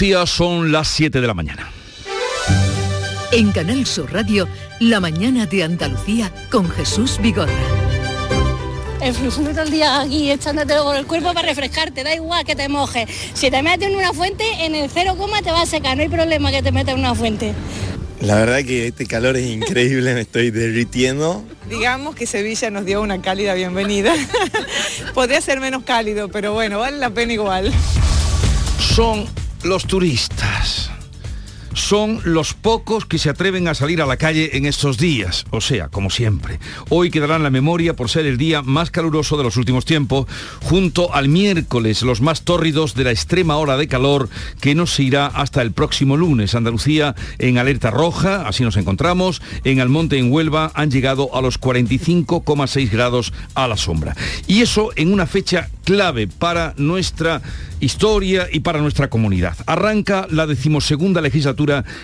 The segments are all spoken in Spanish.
Andalucía son las 7 de la mañana. En Canal Sur Radio, La mañana de Andalucía con Jesús Vigorra. Enflusando todo el día aquí, echándote por el cuerpo para refrescarte, da igual que te mojes. Si te metes en una fuente, en el cero coma te va a secar, no hay problema que te metas en una fuente. La verdad que este calor es increíble, me estoy derritiendo. Digamos que Sevilla nos dio una cálida bienvenida. Podría ser menos cálido, pero bueno, vale la pena igual. Son los turistas son los pocos que se atreven a salir a la calle en estos días, o sea, como siempre. Hoy quedará en la memoria por ser el día más caluroso de los últimos tiempos, junto al miércoles, los más tórridos de la extrema hora de calor que nos irá hasta el próximo lunes. Andalucía en alerta roja, así nos encontramos. En Almonte, en Huelva, han llegado a los 45,6 grados a la sombra. Y eso en una fecha clave para nuestra historia y para nuestra comunidad. Arranca la decimosegunda legislatura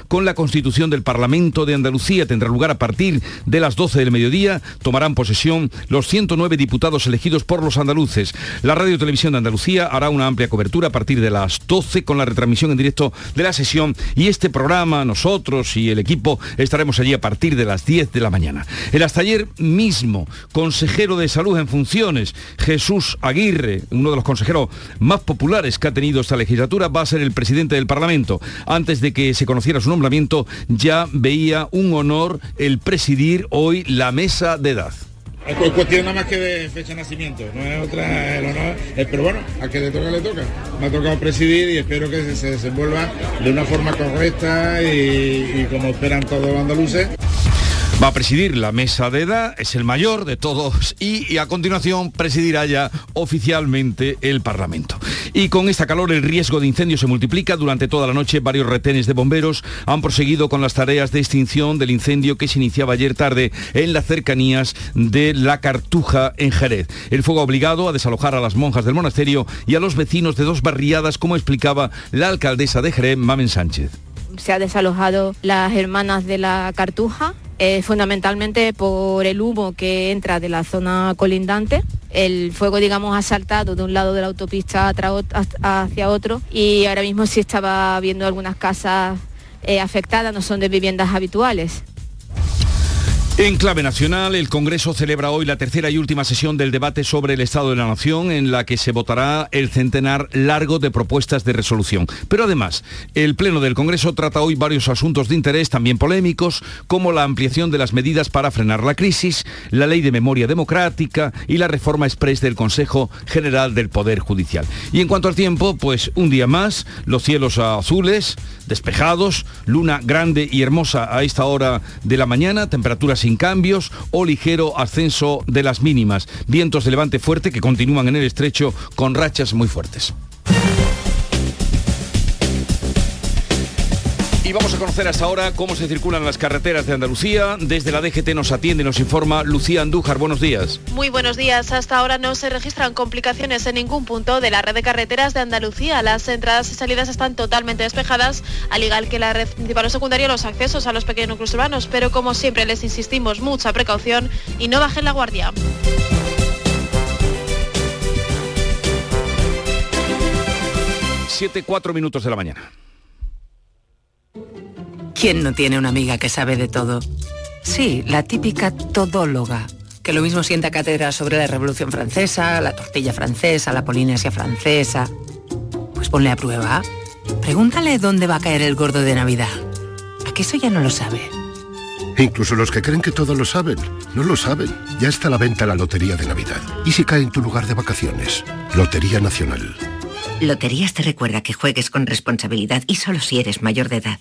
con la constitución del Parlamento de Andalucía. Tendrá lugar a partir de las 12 del mediodía. Tomarán posesión los 109 diputados elegidos por los andaluces. La Radio Televisión de Andalucía hará una amplia cobertura a partir de las 12 con la retransmisión en directo de la sesión y este programa, nosotros y el equipo estaremos allí a partir de las 10 de la mañana. El hasta ayer mismo, consejero de salud en funciones, Jesús Aguirre, uno de los consejeros más populares que ha tenido esta legislatura, va a ser el presidente del Parlamento. Antes de que se conociera su nombramiento, ya veía un honor el presidir hoy la mesa de edad. Es cuestión nada más que de fecha de nacimiento, no es otra, el honor, pero bueno, a que le toca, le toca. Me ha tocado presidir y espero que se desenvuelva de una forma correcta y como esperan todos los andaluces. Va a presidir la mesa de edad, es el mayor de todos y, a continuación presidirá ya oficialmente el Parlamento. Y con esta calor el riesgo de incendio se multiplica. Durante toda la noche varios retenes de bomberos han proseguido con las tareas de extinción del incendio que se iniciaba ayer tarde en las cercanías de La Cartuja en Jerez. El fuego ha obligado a desalojar a las monjas del monasterio y a los vecinos de dos barriadas, como explicaba la alcaldesa de Jerez, Mamen Sánchez. Se ha desalojado las hermanas de la Cartuja eh, fundamentalmente por el humo que entra de la zona colindante. El fuego, digamos, ha saltado de un lado de la autopista hacia otro y ahora mismo sí estaba viendo algunas casas eh, afectadas, no son de viviendas habituales. En clave nacional, el Congreso celebra hoy la tercera y última sesión del debate sobre el Estado de la Nación, en la que se votará el centenar largo de propuestas de resolución. Pero además, el Pleno del Congreso trata hoy varios asuntos de interés, también polémicos, como la ampliación de las medidas para frenar la crisis, la ley de memoria democrática y la reforma express del Consejo General del Poder Judicial. Y en cuanto al tiempo, pues un día más, los cielos azules, despejados, luna grande y hermosa a esta hora de la mañana, temperaturas sin cambios o ligero ascenso de las mínimas. Vientos de levante fuerte que continúan en el estrecho con rachas muy fuertes. Y vamos a conocer hasta ahora cómo se circulan las carreteras de Andalucía. Desde la DGT nos atiende, nos informa Lucía Andújar. Buenos días. Muy buenos días. Hasta ahora no se registran complicaciones en ningún punto de la red de carreteras de Andalucía. Las entradas y salidas están totalmente despejadas, al igual que la red principal o secundaria, los accesos a los pequeños núcleos urbanos. Pero como siempre les insistimos, mucha precaución y no bajen la guardia. Siete, cuatro minutos de la mañana. ¿Quién no tiene una amiga que sabe de todo? Sí, la típica todóloga, que lo mismo sienta cátedra sobre la Revolución Francesa, la tortilla francesa, la Polinesia francesa. Pues ponle a prueba. Pregúntale dónde va a caer el gordo de Navidad. ¿A qué eso ya no lo sabe? Incluso los que creen que todo lo saben, no lo saben. Ya está a la venta la Lotería de Navidad. ¿Y si cae en tu lugar de vacaciones? Lotería Nacional. Loterías te recuerda que juegues con responsabilidad y solo si eres mayor de edad.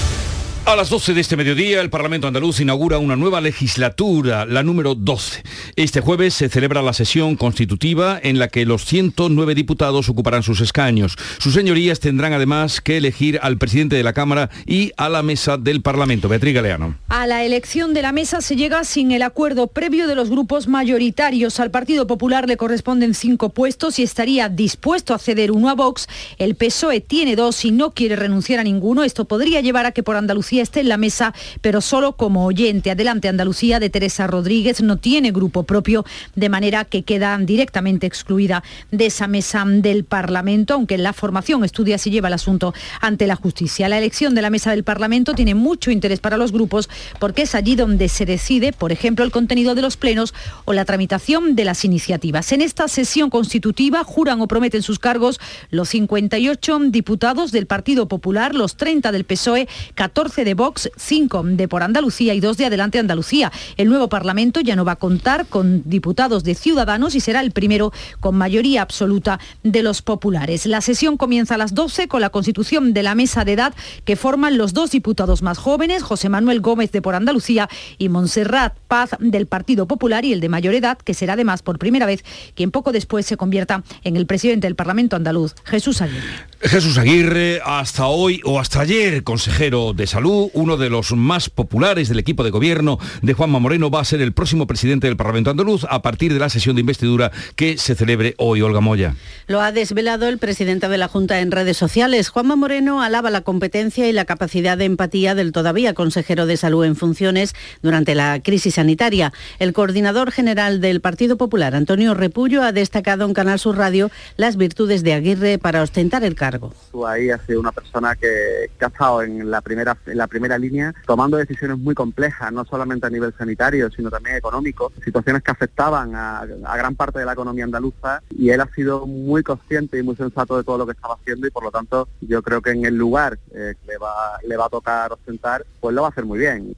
A las 12 de este mediodía, el Parlamento andaluz inaugura una nueva legislatura, la número 12. Este jueves se celebra la sesión constitutiva en la que los 109 diputados ocuparán sus escaños. Sus señorías tendrán además que elegir al presidente de la Cámara y a la mesa del Parlamento. Beatriz Galeano. A la elección de la mesa se llega sin el acuerdo previo de los grupos mayoritarios. Al Partido Popular le corresponden cinco puestos y estaría dispuesto a ceder uno a Vox. El PSOE tiene dos y no quiere renunciar a ninguno. Esto podría llevar a que por Andalucía esté en la mesa, pero solo como oyente. Adelante Andalucía de Teresa Rodríguez no tiene grupo propio, de manera que queda directamente excluida de esa mesa del Parlamento, aunque la formación estudia si lleva el asunto ante la justicia. La elección de la mesa del Parlamento tiene mucho interés para los grupos porque es allí donde se decide, por ejemplo, el contenido de los plenos o la tramitación de las iniciativas. En esta sesión constitutiva juran o prometen sus cargos los 58 diputados del Partido Popular, los 30 del PSOE, 14 de Vox, 5 de Por Andalucía y 2 de Adelante Andalucía. El nuevo Parlamento ya no va a contar con diputados de Ciudadanos y será el primero con mayoría absoluta de los populares. La sesión comienza a las 12 con la constitución de la mesa de edad que forman los dos diputados más jóvenes, José Manuel Gómez de Por Andalucía y Montserrat Paz del Partido Popular y el de mayor edad, que será además por primera vez quien poco después se convierta en el presidente del Parlamento andaluz, Jesús Aguirre. Jesús Aguirre, hasta hoy o hasta ayer, consejero de salud uno de los más populares del equipo de gobierno de Juanma Moreno, va a ser el próximo presidente del Parlamento andaluz a partir de la sesión de investidura que se celebre hoy. Olga Moya. Lo ha desvelado el presidente de la Junta en redes sociales. Juanma Moreno alaba la competencia y la capacidad de empatía del todavía consejero de salud en funciones durante la crisis sanitaria. El coordinador general del Partido Popular, Antonio Repullo, ha destacado en Canal Sur Radio las virtudes de Aguirre para ostentar el cargo. Tú ahí has sido una persona que, que ha estado en la primera, en la primera línea tomando decisiones muy complejas, no solamente a nivel sanitario, sino también económico, situaciones que afectaban a, gran parte de la economía andaluza y él ha sido muy consciente y muy sensato de todo lo que estaba haciendo y por lo tanto yo creo que en el lugar eh, que le va, le va a tocar ostentar, pues lo va a hacer muy bien.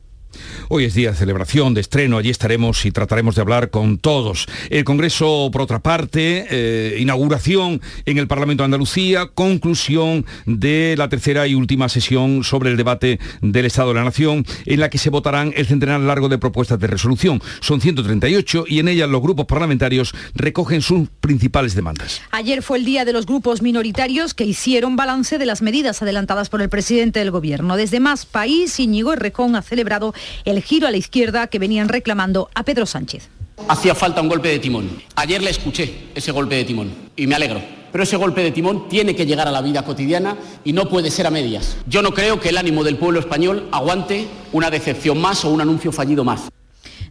Hoy es día de celebración, de estreno, allí estaremos y trataremos de hablar con todos. El Congreso, por otra parte, eh, inauguración en el Parlamento de Andalucía, conclusión de la tercera y última sesión sobre el debate del Estado de la Nación, en la que se votarán el centenar largo de propuestas de resolución. Son 138 y en ellas los grupos parlamentarios recogen sus principales demandas. Ayer fue el día de los grupos minoritarios que hicieron balance de las medidas adelantadas por el presidente del Gobierno. Desde Más País, Íñigo Errejón ha celebrado el giro a la izquierda que venían reclamando a Pedro Sánchez. Hacía falta un golpe de timón. Ayer le escuché ese golpe de timón y me alegro. Pero ese golpe de timón tiene que llegar a la vida cotidiana y no puede ser a medias. Yo no creo que el ánimo del pueblo español aguante una decepción más o un anuncio fallido más.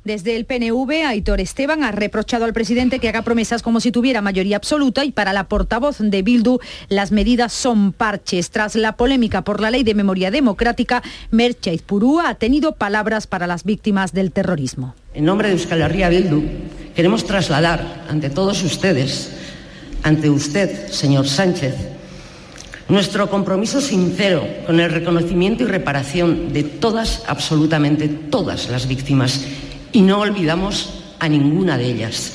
Desde el PNV, Aitor Esteban ha reprochado al presidente que haga promesas como si tuviera mayoría absoluta y para la portavoz de Bildu las medidas son parches. Tras la polémica por la ley de memoria democrática, Mercha Izpurúa ha tenido palabras para las víctimas del terrorismo. En nombre de Euskal Herria Bildu, queremos trasladar ante todos ustedes, ante usted, señor Sánchez, nuestro compromiso sincero con el reconocimiento y reparación de todas, absolutamente todas las víctimas y no olvidamos a ninguna de ellas.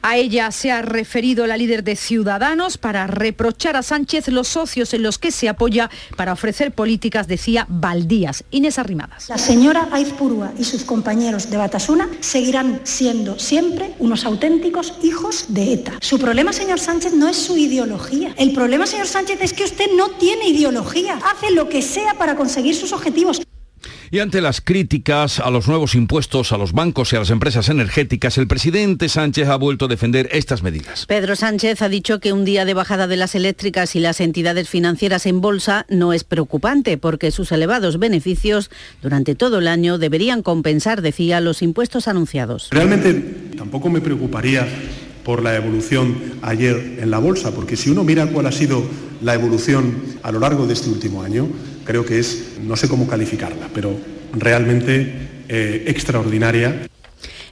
A ella se ha referido la líder de Ciudadanos para reprochar a Sánchez los socios en los que se apoya para ofrecer políticas, decía, baldías. Inés Arrimadas. La señora Aizpurúa y sus compañeros de Batasuna seguirán siendo siempre unos auténticos hijos de ETA. Su problema, señor Sánchez, no es su ideología. El problema, señor Sánchez, es que usted no tiene ideología. Hace lo que sea para conseguir sus objetivos. Y ante las críticas a los nuevos impuestos a los bancos y a las empresas energéticas, el presidente Sánchez ha vuelto a defender estas medidas. Pedro Sánchez ha dicho que un día de bajada de las eléctricas y las entidades financieras en bolsa no es preocupante porque sus elevados beneficios durante todo el año deberían compensar, decía, los impuestos anunciados. Realmente tampoco me preocuparía por la evolución ayer en la bolsa, porque si uno mira cuál ha sido la evolución a lo largo de este último año, creo que es, no sé cómo calificarla, pero realmente eh, extraordinaria.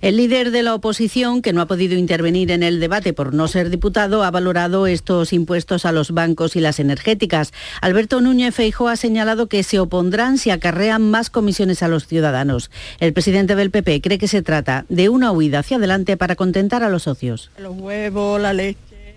El líder de la oposición, que no ha podido intervenir en el debate por no ser diputado, ha valorado estos impuestos a los bancos y las energéticas. Alberto Núñez Feijóo ha señalado que se opondrán si acarrean más comisiones a los ciudadanos. El presidente del PP cree que se trata de una huida hacia adelante para contentar a los socios. Los huevos, la leche.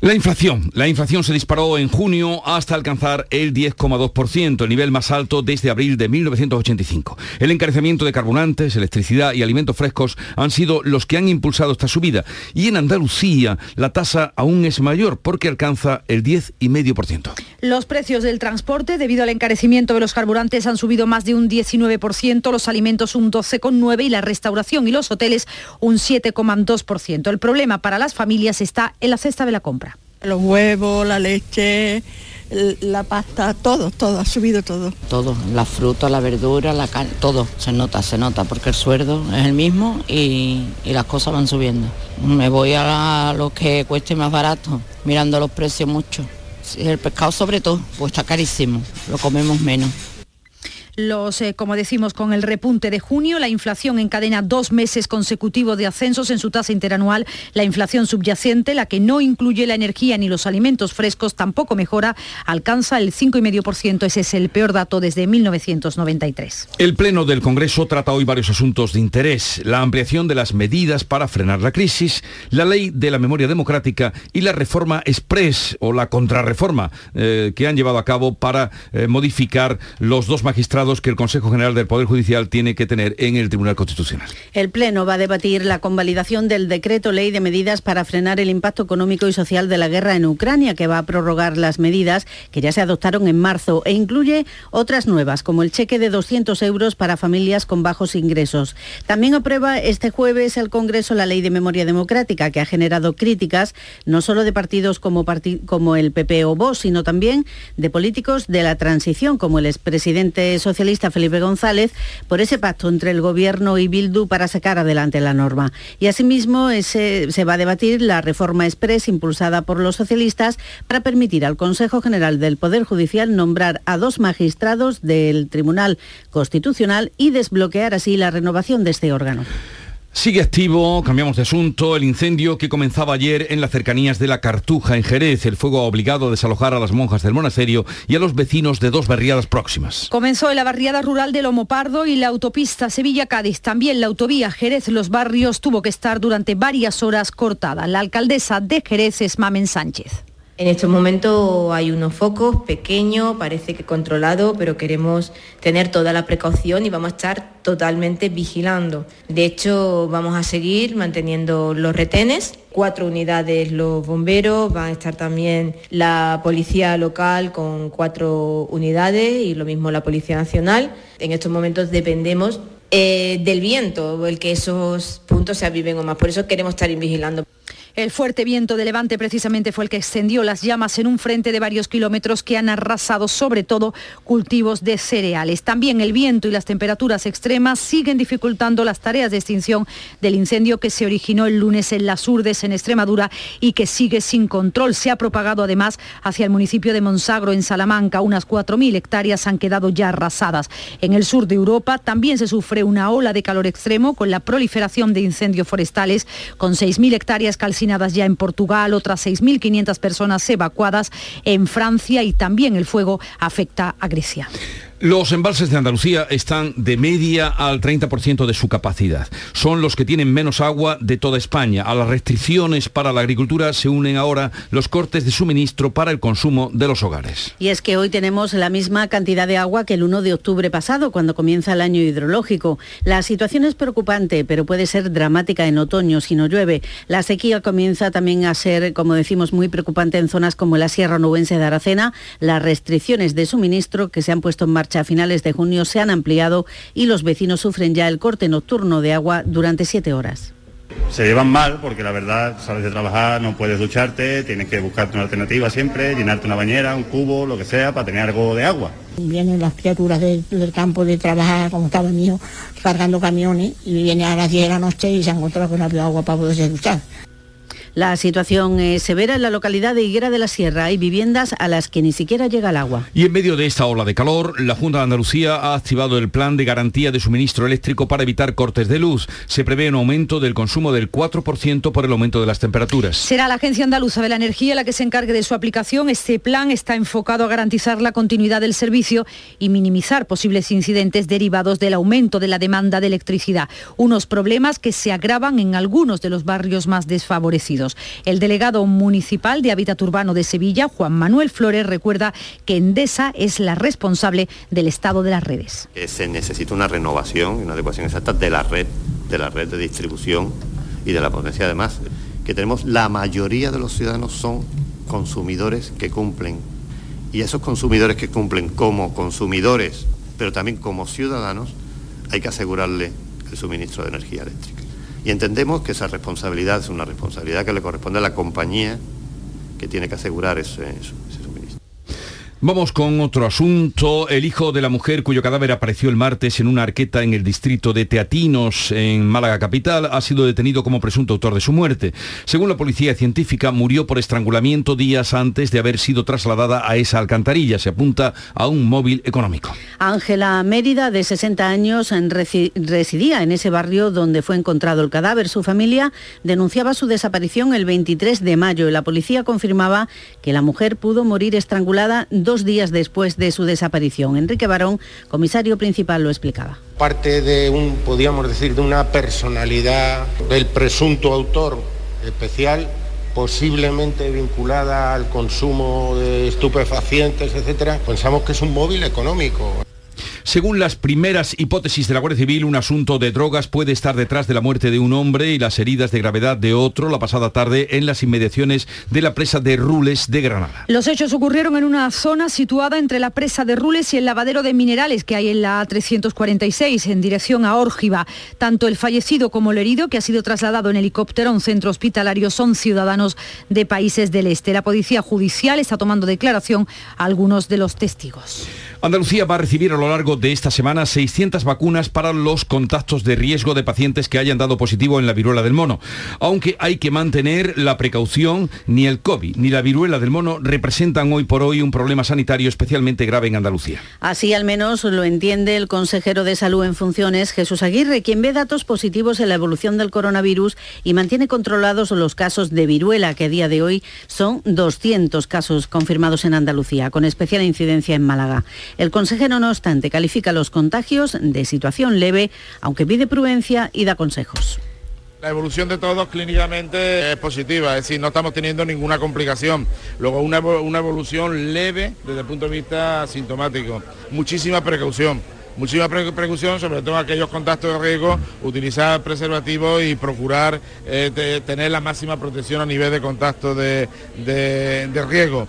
La inflación. La inflación se disparó en junio hasta alcanzar el 10,2%, el nivel más alto desde abril de 1985. El encarecimiento de carburantes, electricidad y alimentos frescos han sido los que han impulsado esta subida. Y en Andalucía la tasa aún es mayor porque alcanza el 10,5%. Los precios del transporte debido al encarecimiento de los carburantes han subido más de un 19%, los alimentos un 12,9% y la restauración y los hoteles un 7,2%. El problema para las familias está en la cesta de la compra. Los huevos, la leche, la pasta, todo, todo, ha subido todo. Todo, la fruta, la verdura, la carne, todo, se nota, se nota, porque el sueldo es el mismo y, las cosas van subiendo. Me voy a lo que cueste más barato, mirando los precios mucho. El pescado sobre todo, pues está carísimo, lo comemos menos. Los, eh, como decimos, con el repunte de junio, la inflación encadena dos meses consecutivos de ascensos en su tasa interanual. La inflación subyacente, la que no incluye la energía ni los alimentos frescos, tampoco mejora, alcanza el 5,5%. Ese es el peor dato desde 1993. El Pleno del Congreso trata hoy varios asuntos de interés. La ampliación de las medidas para frenar la crisis, la ley de la memoria democrática y la reforma express o la contrarreforma eh, que han llevado a cabo para eh, modificar los dos magistrados que el Consejo General del Poder Judicial tiene que tener en el Tribunal Constitucional. El Pleno va a debatir la convalidación del decreto ley de medidas para frenar el impacto económico y social de la guerra en Ucrania, que va a prorrogar las medidas que ya se adoptaron en marzo e incluye otras nuevas, como el cheque de 200 euros para familias con bajos ingresos. También aprueba este jueves el Congreso la ley de memoria democrática, que ha generado críticas no solo de partidos como, como el PP o Vox, sino también de políticos de la transición, como el expresidente social socialista Felipe González por ese pacto entre el Gobierno y Bildu para sacar adelante la norma. Y asimismo ese, se va a debatir la reforma express impulsada por los socialistas para permitir al Consejo General del Poder Judicial nombrar a dos magistrados del Tribunal Constitucional y desbloquear así la renovación de este órgano. Sigue activo, cambiamos de asunto, el incendio que comenzaba ayer en las cercanías de la Cartuja, en Jerez. El fuego ha obligado a desalojar a las monjas del monasterio y a los vecinos de dos barriadas próximas. Comenzó en la barriada rural de Lomo Pardo y la autopista Sevilla-Cádiz. También la autovía Jerez-Los Barrios tuvo que estar durante varias horas cortada. La alcaldesa de Jerez es Mamen Sánchez. En estos momentos hay unos focos pequeños, parece que controlado, pero queremos tener toda la precaución y vamos a estar totalmente vigilando. De hecho, vamos a seguir manteniendo los retenes. Cuatro unidades los bomberos, va a estar también la policía local con cuatro unidades y lo mismo la Policía Nacional. En estos momentos dependemos eh, del viento, el que esos puntos se aviven o más. Por eso queremos estar vigilando. El fuerte viento de levante precisamente fue el que extendió las llamas en un frente de varios kilómetros que han arrasado sobre todo cultivos de cereales. También el viento y las temperaturas extremas siguen dificultando las tareas de extinción del incendio que se originó el lunes en las Urdes, en Extremadura, y que sigue sin control. Se ha propagado además hacia el municipio de Monsagro, en Salamanca. Unas 4.000 hectáreas han quedado ya arrasadas. En el sur de Europa también se sufre una ola de calor extremo con la proliferación de incendios forestales, con 6.000 hectáreas calcinadas ya en Portugal, otras 6.500 personas evacuadas en Francia y también el fuego afecta a Grecia. Los embalses de Andalucía están de media al 30% de su capacidad. Son los que tienen menos agua de toda España. A las restricciones para la agricultura se unen ahora los cortes de suministro para el consumo de los hogares. Y es que hoy tenemos la misma cantidad de agua que el 1 de octubre pasado, cuando comienza el año hidrológico. La situación es preocupante, pero puede ser dramática en otoño si no llueve. La sequía comienza también a ser, como decimos, muy preocupante en zonas como la Sierra Nubense de Aracena. Las restricciones de suministro que se han puesto en marcha a finales de junio se han ampliado y los vecinos sufren ya el corte nocturno de agua durante siete horas. Se llevan mal porque la verdad sales de trabajar, no puedes ducharte, tienes que buscarte una alternativa siempre, llenarte una bañera, un cubo, lo que sea, para tener algo de agua. Vienen las criaturas del campo de trabajar, como estaba el mío, cargando camiones y viene a las 10 de la noche y se ha encontrado que no había agua para poderse duchar. La situación es severa en la localidad de Higuera de la Sierra. Hay viviendas a las que ni siquiera llega el agua. Y en medio de esta ola de calor, la Junta de Andalucía ha activado el plan de garantía de suministro eléctrico para evitar cortes de luz. Se prevé un aumento del consumo del 4% por el aumento de las temperaturas. Será la Agencia Andaluza de la Energía la que se encargue de su aplicación. Este plan está enfocado a garantizar la continuidad del servicio y minimizar posibles incidentes derivados del aumento de la demanda de electricidad. Unos problemas que se agravan en algunos de los barrios más desfavorecidos. El delegado municipal de Hábitat Urbano de Sevilla, Juan Manuel Flores, recuerda que Endesa es la responsable del estado de las redes. Se necesita una renovación y una adecuación exacta de la red, de la red de distribución y de la potencia además, que tenemos la mayoría de los ciudadanos son consumidores que cumplen. Y esos consumidores que cumplen como consumidores, pero también como ciudadanos, hay que asegurarle el suministro de energía eléctrica. Y entendemos que esa responsabilidad es una responsabilidad que le corresponde a la compañía que tiene que asegurar suministro. Vamos con otro asunto. El hijo de la mujer cuyo cadáver apareció el martes en una arqueta en el distrito de Teatinos, en Málaga capital, ha sido detenido como presunto autor de su muerte. Según la policía científica, murió por estrangulamiento días antes de haber sido trasladada a esa alcantarilla. Se apunta a un móvil económico. Ángela Mérida, de 60 años, residía en ese barrio donde fue encontrado el cadáver. Su familia denunciaba su desaparición el 23 de mayo y la policía confirmaba que la mujer pudo morir estrangulada dos días después de su desaparición. Enrique Barón, comisario principal, lo explicaba. Parte de un, podríamos decir, de una personalidad del presunto autor especial posiblemente vinculada al consumo de estupefacientes, etcétera, pensamos que es un móvil económico. Según las primeras hipótesis de la Guardia Civil, un asunto de drogas puede estar detrás de la muerte de un hombre y las heridas de gravedad de otro la pasada tarde en las inmediaciones de la presa de Rules de Granada. Los hechos ocurrieron en una zona situada entre la presa de Rules y el lavadero de minerales que hay en la A346 en dirección a Órgiva. Tanto el fallecido como el herido, que ha sido trasladado en helicóptero a un centro hospitalario, son ciudadanos de países del este. La policía judicial está tomando declaración a algunos de los testigos. Andalucía va a recibir a lo largo de esta semana 600 vacunas para los contactos de riesgo de pacientes que hayan dado positivo en la viruela del mono. Aunque hay que mantener la precaución, ni el COVID ni la viruela del mono representan hoy por hoy un problema sanitario especialmente grave en Andalucía. Así al menos lo entiende el consejero de Salud en funciones, Jesús Aguirre, quien ve datos positivos en la evolución del coronavirus y mantiene controlados los casos de viruela, que a día de hoy son 200 casos confirmados en Andalucía, con especial incidencia en Málaga. El consejero, no obstante, califica los contagios de situación leve, aunque pide prudencia y da consejos. La evolución de todos clínicamente es positiva, es decir, no estamos teniendo ninguna complicación. Luego una, evolución leve desde el punto de vista sintomático. Muchísima precaución muchísima precaución, sobre todo aquellos contactos de riesgo, utilizar preservativos y procurar eh, tener la máxima protección a nivel de contacto de, de riesgo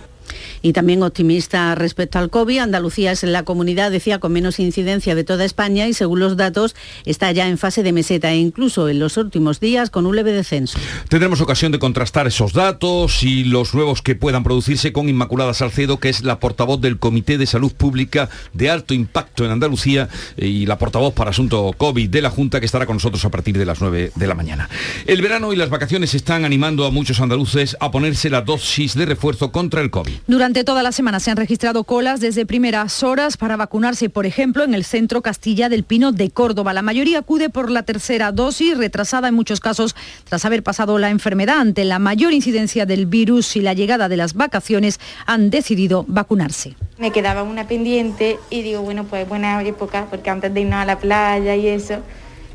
y también optimista respecto al COVID. Andalucía es la comunidad, decía, con menos incidencia de toda España y según los datos está ya en fase de meseta e incluso en los últimos días con un leve descenso. Tendremos ocasión de contrastar esos datos y los nuevos que puedan producirse con Inmaculada Salcedo, que es la portavoz del Comité de Salud Pública de Alto Impacto en Andalucía y la portavoz para asunto COVID de la Junta, que estará con nosotros a partir de las 9 de la mañana. El verano y las vacaciones están animando a muchos andaluces a ponerse la dosis de refuerzo contra el COVID. Durante toda la semana se han registrado colas desde primeras horas para vacunarse, por ejemplo, en el centro Castilla del Pino de Córdoba. La mayoría acude por la tercera dosis, retrasada en muchos casos tras haber pasado la enfermedad. Ante la mayor incidencia del virus y la llegada de las vacaciones, han decidido vacunarse. Me quedaba una pendiente y digo, bueno, pues buena época, porque antes de irnos a la playa y eso,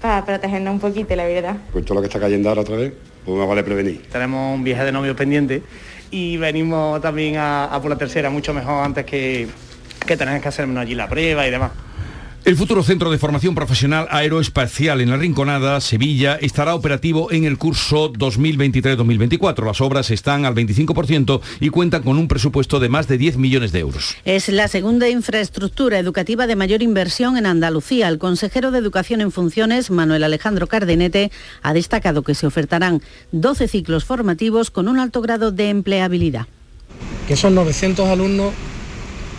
para protegernos un poquito, la verdad. Pues todo lo que está cayendo ahora otra vez, pues me vale prevenir. Tenemos un viaje de novio pendiente y venimos también a, por la tercera mucho mejor antes que, que tener que hacernos allí la prueba y demás. El futuro Centro de Formación Profesional Aeroespacial en la Rinconada, Sevilla, estará operativo en el curso 2023-2024. Las obras están al 25% y cuentan con un presupuesto de más de 10 millones de euros. Es la segunda infraestructura educativa de mayor inversión en Andalucía. El consejero de Educación en Funciones, Manuel Alejandro Cardenete, ha destacado que se ofertarán 12 ciclos formativos con un alto grado de empleabilidad. Que son 900 alumnos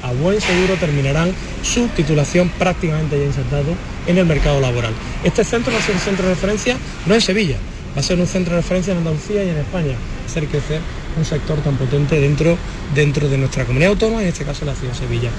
a buen seguro terminarán su titulación prácticamente ya insertado en el mercado laboral. Este centro va a ser un centro de referencia no en Sevilla, va a ser un centro de referencia en Andalucía y en España, hacer crecer un sector tan potente dentro, dentro de nuestra comunidad autónoma, en este caso la ciudad de Sevilla.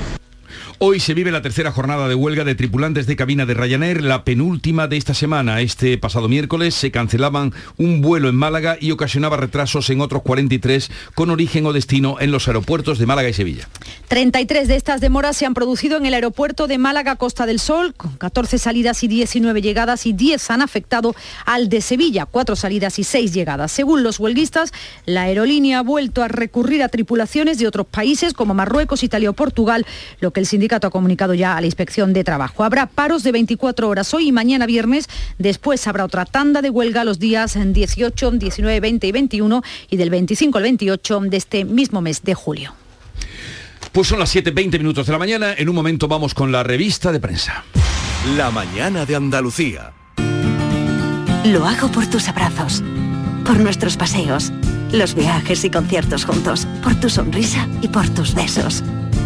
Hoy se vive la tercera jornada de huelga de tripulantes de cabina de Ryanair, la penúltima de esta semana. Este pasado miércoles se cancelaban un vuelo en Málaga y ocasionaba retrasos en otros 43 con origen o destino en los aeropuertos de Málaga y Sevilla. 33 de estas demoras se han producido en el aeropuerto de Málaga Costa del Sol, con 14 salidas y 19 llegadas y 10 han afectado al de Sevilla, 4 salidas y 6 llegadas. Según los huelguistas, la aerolínea ha vuelto a recurrir a tripulaciones de otros países como Marruecos, Italia o Portugal, lo que el sindicato sindicato ha comunicado ya a la inspección de trabajo. Habrá paros de 24 horas hoy y mañana viernes. Después habrá otra tanda de huelga los días 18, 19, 20 y 21 y del 25 al 28 de este mismo mes de julio. Pues son las 7.20 minutos de la mañana. En un momento vamos con la revista de prensa. La mañana de Andalucía. Lo hago por tus abrazos, por nuestros paseos, los viajes y conciertos juntos, por tu sonrisa y por tus besos.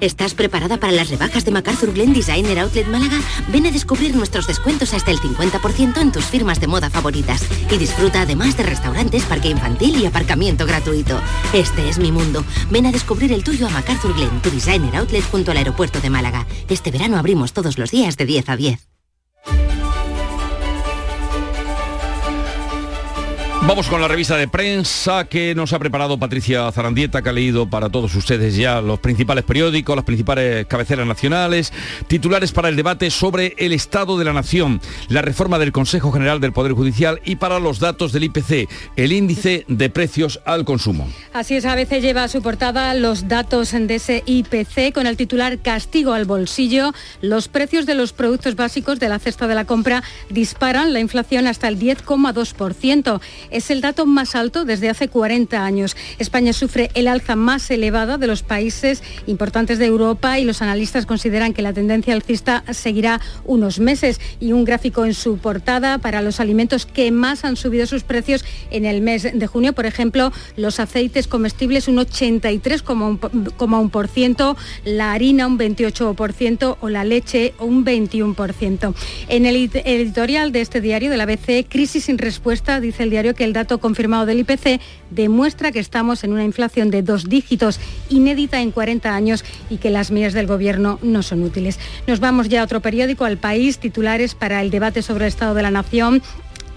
¿Estás preparada para las rebajas de MacArthur Glen Designer Outlet Málaga? Ven a descubrir nuestros descuentos hasta el 50% en tus firmas de moda favoritas. Y disfruta además de restaurantes, parque infantil y aparcamiento gratuito. Este es mi mundo. Ven a descubrir el tuyo a MacArthur Glen, tu designer outlet junto al aeropuerto de Málaga. Este verano abrimos todos los días de 10 a 10. Vamos con la revista de prensa que nos ha preparado Patricia Zarandieta, que ha leído para todos ustedes ya los principales periódicos, las principales cabeceras nacionales, titulares para el debate sobre el Estado de la Nación, la reforma del Consejo General del Poder Judicial y para los datos del IPC, el índice de precios al consumo. Así es, a veces lleva a su portada los datos de ese IPC con el titular Castigo al bolsillo. Los precios de los productos básicos de la cesta de la compra disparan la inflación hasta el 10,2% es el dato más alto desde hace 40 años. España sufre el alza más elevada de los países importantes de Europa y los analistas consideran que la tendencia alcista seguirá unos meses. Y un gráfico en su portada para los alimentos que más han subido sus precios en el mes de junio. Por ejemplo, los aceites comestibles un 83,1%, la harina un 28% o la leche un 21%. En el editorial de este diario de la ABC, Crisis sin respuesta, dice el diario que el dato confirmado del IPC demuestra que estamos en una inflación de dos dígitos inédita en 40 años y que las medidas del Gobierno no son útiles. Nos vamos ya a otro periódico, al país, titulares para el debate sobre el Estado de la Nación.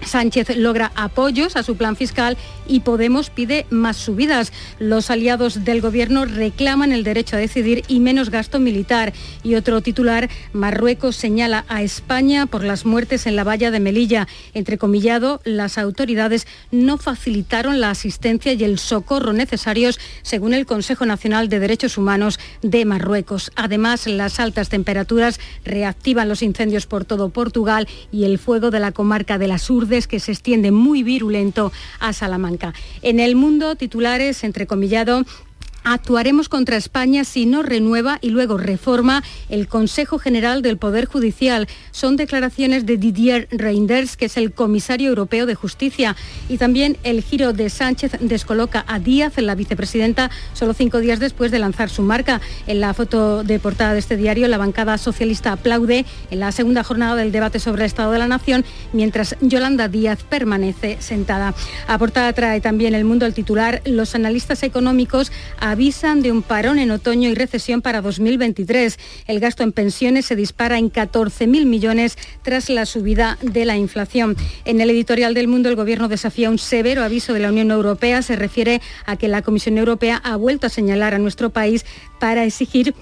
Sánchez logra apoyos a su plan fiscal y Podemos pide más subidas. Los aliados del gobierno reclaman el derecho a decidir y menos gasto militar. Y otro titular, Marruecos señala a España por las muertes en la valla de Melilla. Entrecomillado, las autoridades no facilitaron la asistencia y el socorro necesarios según el Consejo Nacional de Derechos Humanos de Marruecos. Además, las altas temperaturas reactivan los incendios por todo Portugal y el fuego de la comarca de las Que se extiende muy virulento a Salamanca. En el mundo, titulares, entrecomillado, Actuaremos contra España si no renueva y luego reforma el Consejo General del Poder Judicial. Son declaraciones de Didier Reinders, que es el comisario europeo de justicia. Y también el giro de Sánchez descoloca a Díaz, la vicepresidenta, solo cinco días después de lanzar su marca. En la foto de portada de este diario, la bancada socialista aplaude en la segunda jornada del debate sobre el Estado de la Nación, mientras Yolanda Díaz permanece sentada. A portada trae también el mundo el titular, los analistas económicos avisan de un parón en otoño y recesión para 2023. El gasto en pensiones se dispara en 14.000 millones tras la subida de la inflación. En el editorial del Mundo, el Gobierno desafía un severo aviso de la Unión Europea. Se refiere a que la Comisión Europea ha vuelto a señalar a nuestro país para exigir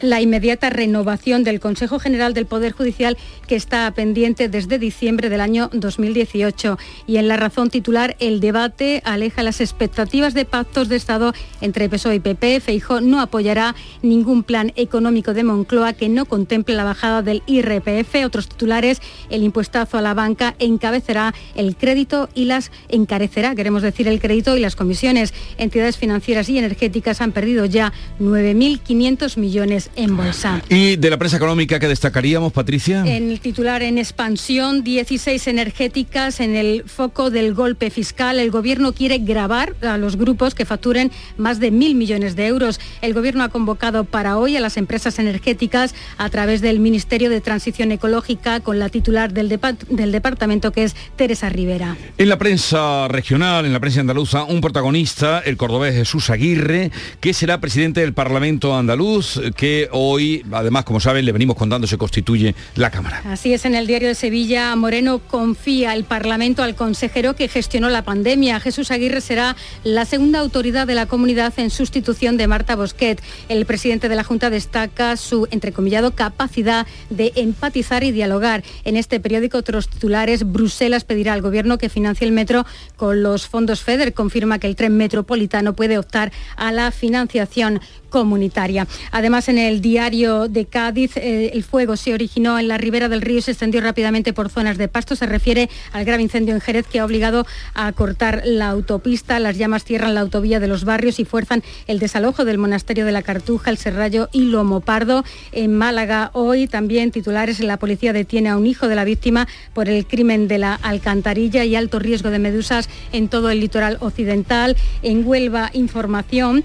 la inmediata renovación del Consejo General del Poder Judicial que está pendiente desde diciembre del año 2018. Y en la razón titular, el debate aleja las expectativas de pactos de Estado entre PSOE y PP. Feijo no apoyará ningún plan económico de Moncloa que no contemple la bajada del IRPF. Otros titulares, el impuestazo a la banca encabecerá el crédito y las encarecerá, queremos decir, el crédito y las comisiones. Entidades financieras y energéticas han perdido ya 9.500 millones en bolsa. ¿Y de la prensa económica que destacaríamos, Patricia? En el titular en expansión, 16 energéticas en el foco del golpe fiscal. El gobierno quiere grabar a los grupos que facturen más de mil millones de euros. El gobierno ha convocado para hoy a las empresas energéticas a través del Ministerio de Transición Ecológica con la titular del, del departamento que es Teresa Rivera. En la prensa regional, en la prensa andaluza, un protagonista, el cordobés Jesús Aguirre, que será presidente del Parlamento andaluz, que hoy, además, como saben, le venimos contando, se constituye la Cámara. Así es, en el diario de Sevilla, Moreno confía el Parlamento al consejero que gestionó la pandemia. Jesús Aguirre será la segunda autoridad de la comunidad en sustitución de Marta Bosquet. El presidente de la Junta destaca su, entrecomillado, capacidad de empatizar y dialogar. En este periódico, otros titulares, Bruselas pedirá al gobierno que financie el metro con los fondos FEDER. Confirma que el tren metropolitano puede optar a la financiación comunitaria. Además, en el diario de Cádiz, eh, el fuego se originó en la ribera del río y se extendió rápidamente por zonas de pasto. Se refiere al grave incendio en Jerez que ha obligado a cortar la autopista. Las llamas cierran la autovía de los barrios y fuerzan el desalojo del monasterio de la Cartuja, el Serrallo y Lomo Pardo. En Málaga, hoy también titulares, la policía detiene a un hijo de la víctima por el crimen de la alcantarilla y alto riesgo de medusas en todo el litoral occidental. En Huelva, información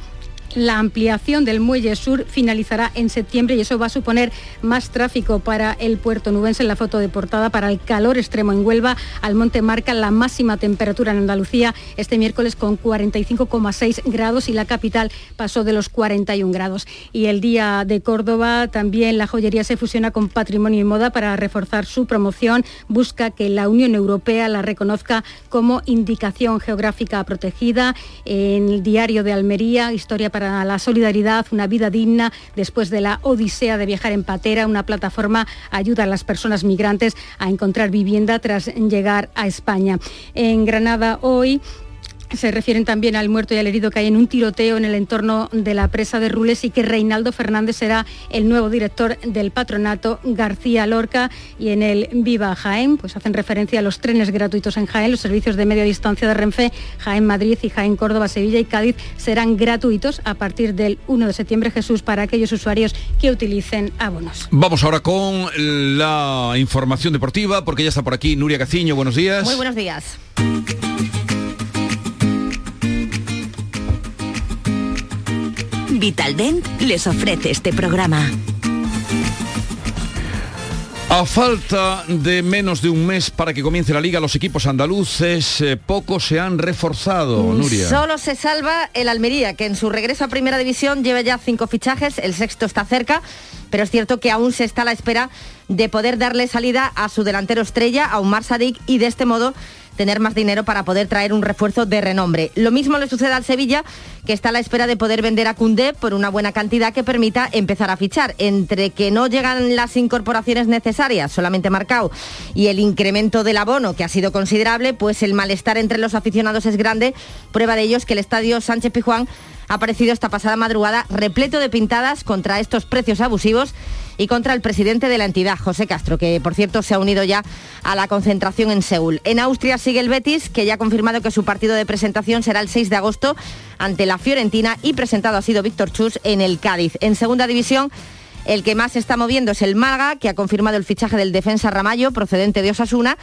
la ampliación del muelle sur finalizará en septiembre y eso va a suponer más tráfico para el puerto nubense en la foto de portada para el calor extremo en Huelva. Al monte marca la máxima temperatura en Andalucía este miércoles con 45,6 grados y la capital pasó de los 41 grados. Y el día de Córdoba también la joyería se fusiona con patrimonio y moda para reforzar su promoción. Busca que la Unión Europea la reconozca como indicación geográfica protegida. En el diario de Almería, historia para la solidaridad, una vida digna después de la odisea de viajar en patera. Una plataforma ayuda a las personas migrantes a encontrar vivienda tras llegar a España. En Granada hoy se refieren también al muerto y al herido que hay en un tiroteo en el entorno de la presa de Rules y que Reinaldo Fernández será el nuevo director del patronato García Lorca y en el Viva Jaén, pues hacen referencia a los trenes gratuitos en Jaén, los servicios de media distancia de Renfe, Jaén Madrid y Jaén Córdoba, Sevilla y Cádiz serán gratuitos a partir del 1 de septiembre Jesús para aquellos usuarios que utilicen abonos. Vamos ahora con la información deportiva porque ya está por aquí Nuria Caciño, buenos días. Muy buenos días. Vitaldent les ofrece este programa. A falta de menos de un mes para que comience la liga, los equipos andaluces eh, poco se han reforzado, Mm, Nuria. Solo se salva el Almería, que en su regreso a Primera División lleva ya cinco fichajes, el sexto está cerca, pero es cierto que aún se está a la espera de poder darle salida a su delantero estrella, a Umar Sadik, y de este modo tener más dinero para poder traer un refuerzo de renombre. Lo mismo le sucede al Sevilla, que está a la espera de poder vender a Cundé por una buena cantidad que permita empezar a fichar. Entre que no llegan las incorporaciones necesarias, solamente marcado, y el incremento del abono, que ha sido considerable, pues el malestar entre los aficionados es grande. Prueba de ello es que el estadio Sánchez Pijuán ha aparecido esta pasada madrugada repleto de pintadas contra estos precios abusivos y contra el presidente de la entidad, José Castro, que por cierto se ha unido ya a la concentración en Seúl. En Austria sigue el Betis, que ya ha confirmado que su partido de presentación será el 6 de agosto ante la Fiorentina y presentado ha sido Víctor Chus en el Cádiz. En segunda división, el que más se está moviendo es el Málaga, que ha confirmado el fichaje del defensa Ramallo, procedente de Osasuna,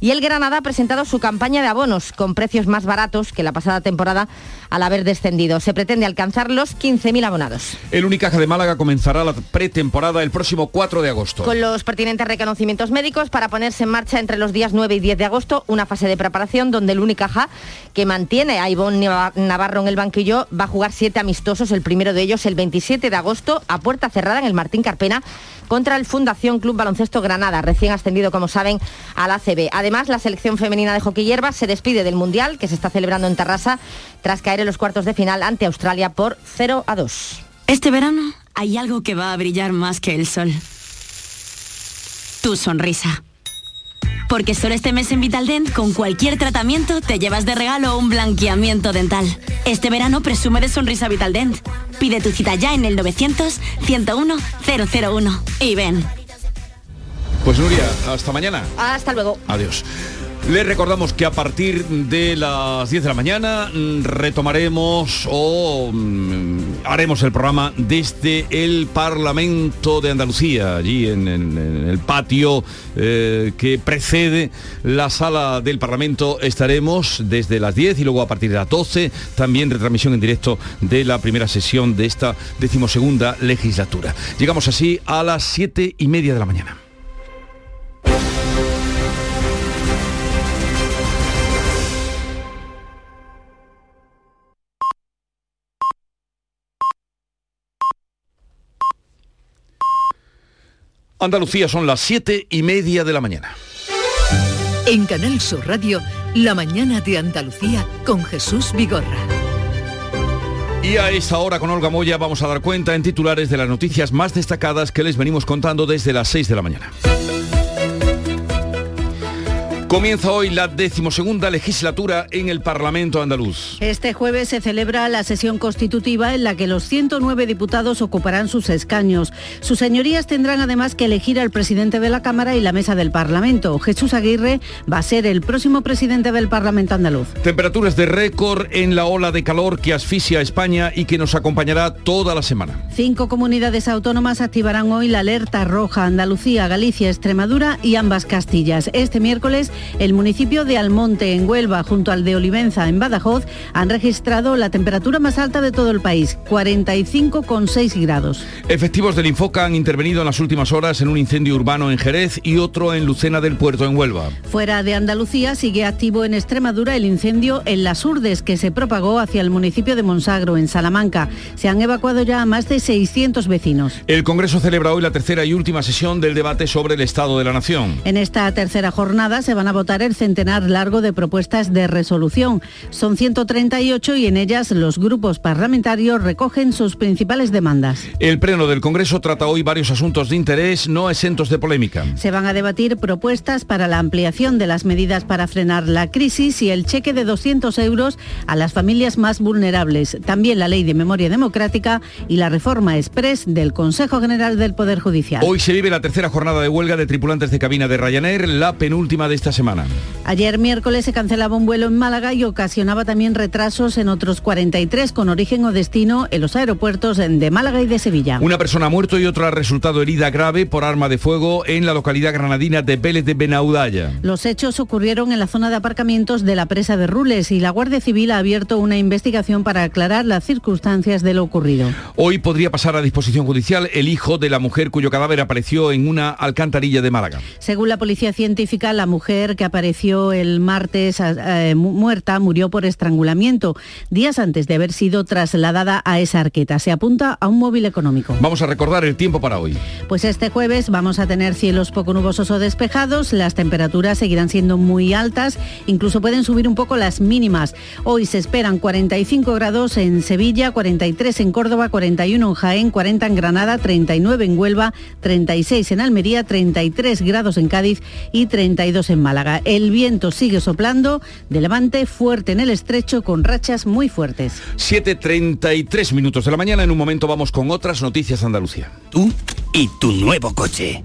y el Granada ha presentado su campaña de abonos con precios más baratos que la pasada temporada al haber descendido. Se pretende alcanzar los 15.000 abonados. El Unicaja de Málaga comenzará la pretemporada el próximo 4 de agosto. Con los pertinentes reconocimientos médicos para ponerse en marcha entre los días 9 y 10 de agosto una fase de preparación donde el Unicaja, que mantiene a Ivonne Navarro en el banquillo, va a jugar siete amistosos, el primero de ellos el 27 de agosto a puerta cerrada en el Martín Carpena contra el Fundación Club Baloncesto Granada, recién ascendido, como saben, a la CB. Además, la selección femenina de hockey hierba se despide del Mundial, que se está celebrando en Tarrasa, tras caer en los cuartos de final ante Australia por 0 a 2. Este verano hay algo que va a brillar más que el sol. Tu sonrisa. Porque solo este mes en Vitaldent, con cualquier tratamiento, te llevas de regalo un blanqueamiento dental. Este verano presume de sonrisa Vitaldent. Pide tu cita ya en el 900-101-001. Y ven. Pues Nuria, hasta mañana. Hasta luego. Adiós. Les recordamos que a partir de las 10 de la mañana mm, retomaremos o mm, haremos el programa desde el Parlamento de Andalucía, allí en, el patio eh, que precede la sala del Parlamento. Estaremos desde las 10 y luego a partir de las 12 también retransmisión en directo de la primera sesión de esta decimosegunda legislatura. Llegamos así a las 7 y media de la mañana. Andalucía son las siete y media de la mañana. En Canal Sur Radio, La mañana de Andalucía con Jesús Vigorra. Y a esta hora con Olga Moya vamos a dar cuenta en titulares de las noticias más destacadas que les venimos contando desde las 6 de la mañana. Comienza hoy la decimosegunda legislatura en el Parlamento andaluz. Este jueves se celebra la sesión constitutiva en la que los 109 diputados ocuparán sus escaños. Sus señorías tendrán además que elegir al presidente de la Cámara y la mesa del Parlamento. Jesús Aguirre va a ser el próximo presidente del Parlamento andaluz. Temperaturas de récord en la ola de calor que asfixia a España y que nos acompañará toda la semana. Cinco comunidades autónomas activarán hoy la alerta roja Andalucía, Galicia, Extremadura y ambas Castillas. Este miércoles, el municipio de Almonte, en Huelva, junto al de Olivenza, en Badajoz, han registrado la temperatura más alta de todo el país, 45,6 grados. Efectivos del Infoca han intervenido en las últimas horas en un incendio urbano en Jerez y otro en Lucena del Puerto, en Huelva. Fuera de Andalucía sigue activo en Extremadura el incendio en Las Urdes que se propagó hacia el municipio de Monsagro, en Salamanca. Se han evacuado ya a más de 600 vecinos. El Congreso celebra hoy la tercera y última sesión del debate sobre el Estado de la Nación. En esta tercera jornada se van a votar el centenar largo de propuestas de resolución. Son 138 y en ellas los grupos parlamentarios recogen sus principales demandas. El Pleno del Congreso trata hoy varios asuntos de interés no exentos de polémica. Se van a debatir propuestas para la ampliación de las medidas para frenar la crisis y el cheque de 200 euros a las familias más vulnerables. También la ley de memoria democrática y la reforma express del Consejo General del Poder Judicial. Hoy se vive la tercera jornada de huelga de tripulantes de cabina de Ryanair, la penúltima de esta semana. Ayer miércoles se cancelaba un vuelo en Málaga y ocasionaba también retrasos en otros 43 con origen o destino en los aeropuertos de Málaga y de Sevilla. Una persona ha muerto y otra ha resultado herida grave por arma de fuego en la localidad granadina de Vélez de Benaudalla. Los hechos ocurrieron en la zona de aparcamientos de la presa de Rules y la Guardia Civil ha abierto una investigación para aclarar las circunstancias de lo ocurrido. Hoy podría pasar a disposición judicial el hijo de la mujer cuyo cadáver apareció en una alcantarilla de Málaga. Según la policía científica, la mujer que apareció el martes eh, mu- muerta murió por estrangulamiento, días antes de haber sido trasladada a esa arqueta. Se apunta a un móvil económico. Vamos a recordar el tiempo para hoy. Pues este jueves vamos a tener cielos poco nubosos o despejados, las temperaturas seguirán siendo muy altas, incluso pueden subir un poco las mínimas. Hoy se esperan 45 grados en Sevilla, 43 en Córdoba, 41 en Jaén, 40 en Granada, 39 en Huelva, 36 en Almería, 33 grados en Cádiz y 32 en Málaga. El viento sigue soplando de levante fuerte en el estrecho con rachas muy fuertes. 7.33 minutos de la mañana, en un momento vamos con otras noticias Andalucía. Tú y tu nuevo coche.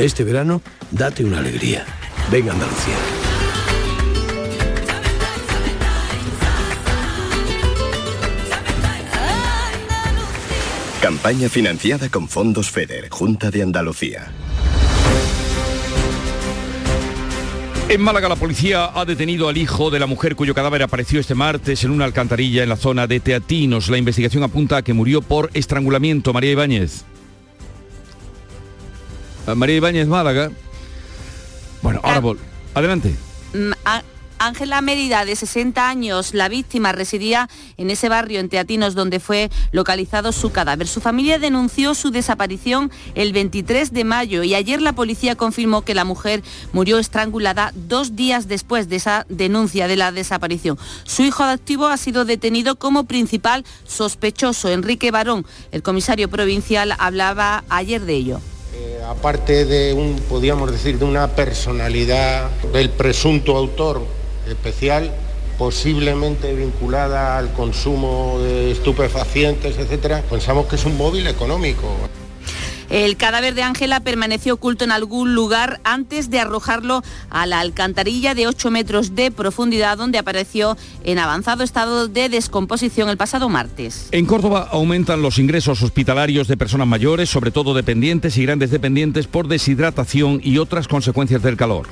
Este verano, date una alegría. Venga Andalucía. Campaña financiada con fondos FEDER, Junta de Andalucía. En Málaga la policía ha detenido al hijo de la mujer cuyo cadáver apareció este martes en una alcantarilla en la zona de Teatinos. La investigación apunta a que murió por estrangulamiento. María Ibáñez. Ah, María Ibáñez Málaga. Bueno, ahora vol- Adelante. Mm, Ángela Mérida, de 60 años, la víctima residía en ese barrio en Teatinos donde fue localizado su cadáver. Su familia denunció su desaparición el 23 de mayo y ayer la policía confirmó que la mujer murió estrangulada dos días después de esa denuncia de la desaparición. Su hijo adoptivo ha sido detenido como principal sospechoso. Enrique Barón, el comisario provincial, hablaba ayer de ello. Eh, aparte de un, podríamos decir, de una personalidad del presunto autor especial, posiblemente vinculada al consumo de estupefacientes, etcétera, pensamos que es un móvil económico. El cadáver de Ángela permaneció oculto en algún lugar antes de arrojarlo a la alcantarilla de 8 metros de profundidad donde apareció en avanzado estado de descomposición el pasado martes. En Córdoba aumentan los ingresos hospitalarios de personas mayores, sobre todo dependientes y grandes dependientes por deshidratación y otras consecuencias del calor.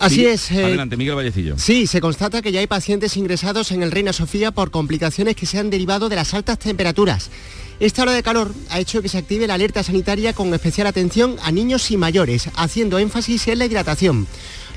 Así es. eh, Adelante, Miguel Vallecillo. Sí, se constata que ya hay pacientes ingresados en el Reina Sofía por complicaciones que se han derivado de las altas temperaturas. Esta ola de calor ha hecho que se active la alerta sanitaria con especial atención a niños y mayores, haciendo énfasis en la hidratación.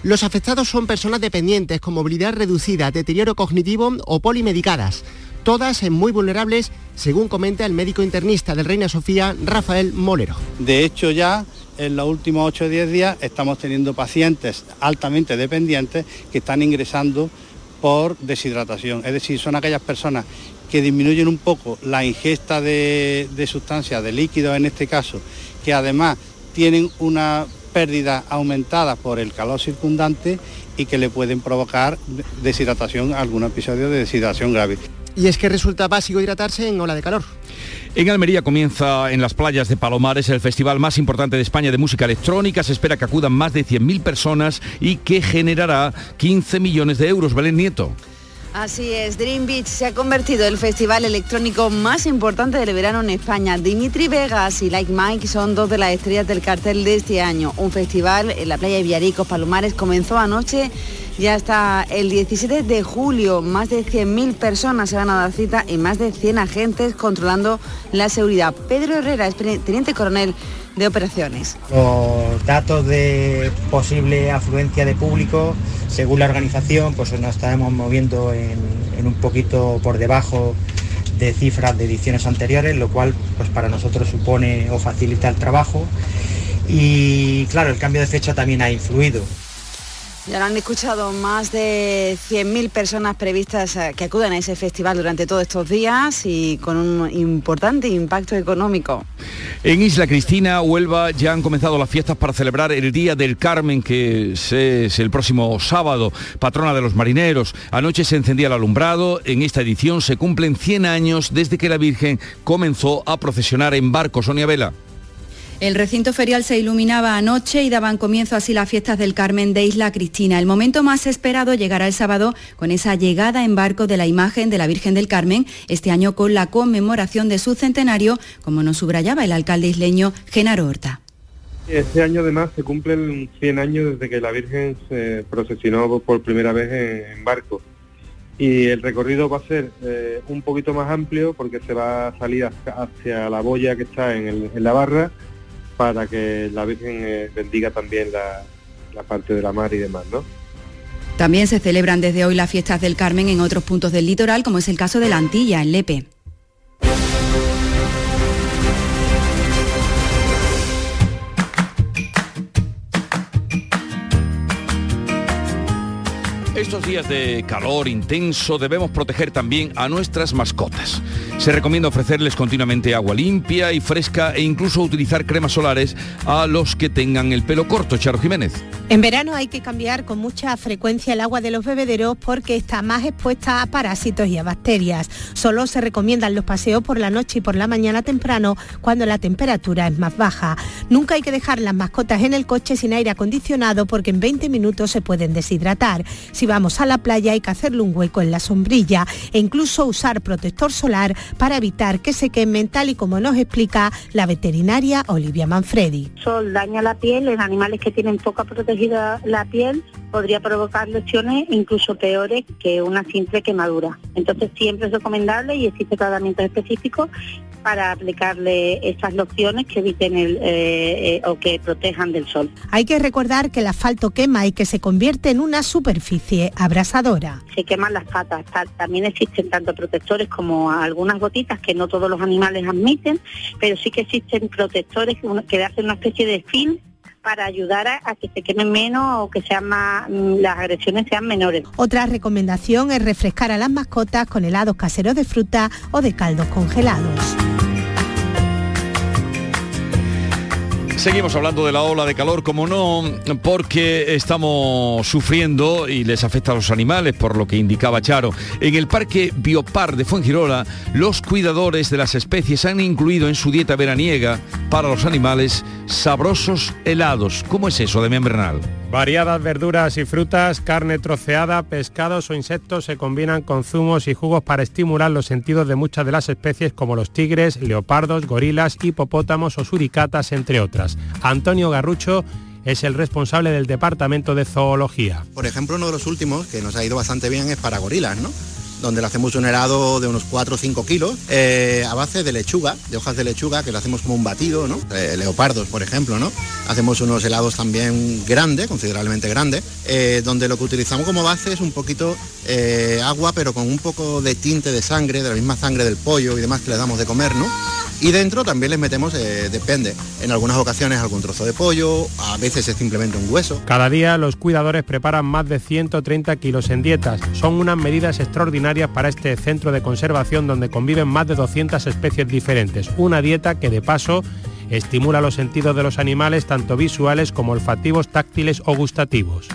Los afectados son personas dependientes con movilidad reducida, deterioro cognitivo o polimedicadas, todas muy vulnerables, según comenta el médico internista del Reina Sofía, Rafael Molero. De hecho ya en los últimos 8 o 10 días estamos teniendo pacientes altamente dependientes que están ingresando por deshidratación. Es decir, son aquellas personas que disminuyen un poco la ingesta de, de sustancias, de líquidos en este caso, que además tienen una pérdida aumentada por el calor circundante y que le pueden provocar deshidratación, algún episodio de deshidratación grave. Y es que resulta básico hidratarse en ola de calor. En Almería comienza en las playas de Palomares el festival más importante de España de música electrónica. Se espera que acudan más de 100.000 personas y que generará 15 millones de euros. Belén Nieto. Así es, Dream Beach se ha convertido en el festival electrónico más importante del verano en España. Dimitri Vegas y Like Mike son dos de las estrellas del cartel de este año. Un festival en la playa de Villaricos, Palomares, comenzó anoche ya hasta el 17 de julio. Más de 100.000 personas se van a dar cita y más de 100 agentes controlando la seguridad. Pedro Herrera es teniente coronel de operaciones. Los datos de posible afluencia de público, según la organización, pues nos estaremos moviendo en, en un poquito por debajo de cifras de ediciones anteriores, lo cual pues para nosotros supone o facilita el trabajo. Y claro, el cambio de fecha también ha influido. Ya lo han escuchado más de 100.000 personas previstas eh, que acudan a ese festival durante todos estos días y con un importante impacto económico. En Isla Cristina, Huelva, ya han comenzado las fiestas para celebrar el Día del Carmen, que es el próximo sábado, patrona de los marineros. Anoche se encendía el alumbrado. En esta edición se cumplen 100 años desde que la Virgen comenzó a procesionar en barco. Sonia Vela. El recinto ferial se iluminaba anoche y daban comienzo así las fiestas del Carmen de Isla Cristina. El momento más esperado llegará el sábado con esa llegada en barco de la imagen de la Virgen del Carmen, este año con la conmemoración de su centenario, como nos subrayaba el alcalde isleño Genaro Horta. Este año además se cumplen 100 años desde que la Virgen se procesionó por primera vez en, barco. Y el recorrido va a ser eh, un poquito más amplio porque se va a salir hacia, la boya que está en la barra para que la Virgen eh, bendiga también la, parte de la mar y demás, ¿no? También se celebran desde hoy las fiestas del Carmen en otros puntos del litoral, como es el caso de la Antilla, en Lepe. Estos días de calor intenso debemos proteger también a nuestras mascotas. Se recomienda ofrecerles continuamente agua limpia y fresca e incluso utilizar cremas solares a los que tengan el pelo corto. Charo Jiménez. En verano hay que cambiar con mucha frecuencia el agua de los bebederos porque está más expuesta a parásitos y a bacterias. Solo se recomiendan los paseos por la noche y por la mañana temprano cuando la temperatura es más baja. Nunca hay que dejar las mascotas en el coche sin aire acondicionado porque en 20 minutos se pueden deshidratar. Si vamos a la playa hay que hacerle un hueco en la sombrilla e incluso usar protector solar para evitar que se quemen tal y como nos explica la veterinaria Olivia Manfredi. Sol daña la piel en animales que tienen poca protegida la piel podría provocar lesiones incluso peores que una simple quemadura. Entonces siempre es recomendable y existe tratamientos específicos para aplicarle estas lociones que eviten el, eh, eh, o que protejan del sol. Hay que recordar que el asfalto quema y que se convierte en una superficie abrasadora. Se queman las patas. También existen tanto protectores como algunas gotitas que no todos los animales admiten, pero sí que existen protectores que hacen una especie de film para ayudar a, que se quemen menos o que sean más, mm, las agresiones sean menores. Otra recomendación es refrescar a las mascotas con helados caseros de fruta o de caldos congelados. Seguimos hablando de la ola de calor, como no, porque estamos sufriendo y les afecta a los animales, por lo que indicaba Charo. En el Parque Biopar de Fuengirola, los cuidadores de las especies han incluido en su dieta veraniega para los animales sabrosos helados. ¿Cómo es eso de membranal? Variadas verduras y frutas, carne troceada, pescados o insectos se combinan con zumos y jugos para estimular los sentidos de muchas de las especies como los tigres, leopardos, gorilas, hipopótamos o suricatas, entre otras. Antonio Garrucho es el responsable del Departamento de Zoología. Por ejemplo, uno de los últimos que nos ha ido bastante bien es para gorilas, ¿no? Donde le hacemos un helado de unos 4 o 5 kilos eh, a base de lechuga, de hojas de lechuga, que lo hacemos como un batido, ¿no? Eh, leopardos, por ejemplo, ¿no? Hacemos unos helados también grandes, considerablemente grandes, eh, donde lo que utilizamos como base es un poquito agua, pero con un poco de tinte de sangre, de la misma sangre del pollo y demás que le damos de comer, ¿no? Y dentro también les metemos, depende, en algunas ocasiones algún trozo de pollo, a veces es simplemente un hueso. Cada día los cuidadores preparan más de 130 kilos en dietas. Son unas medidas extraordinarias para este centro de conservación donde conviven más de 200 especies diferentes. Una dieta que de paso estimula los sentidos de los animales tanto visuales como olfativos, táctiles o gustativos.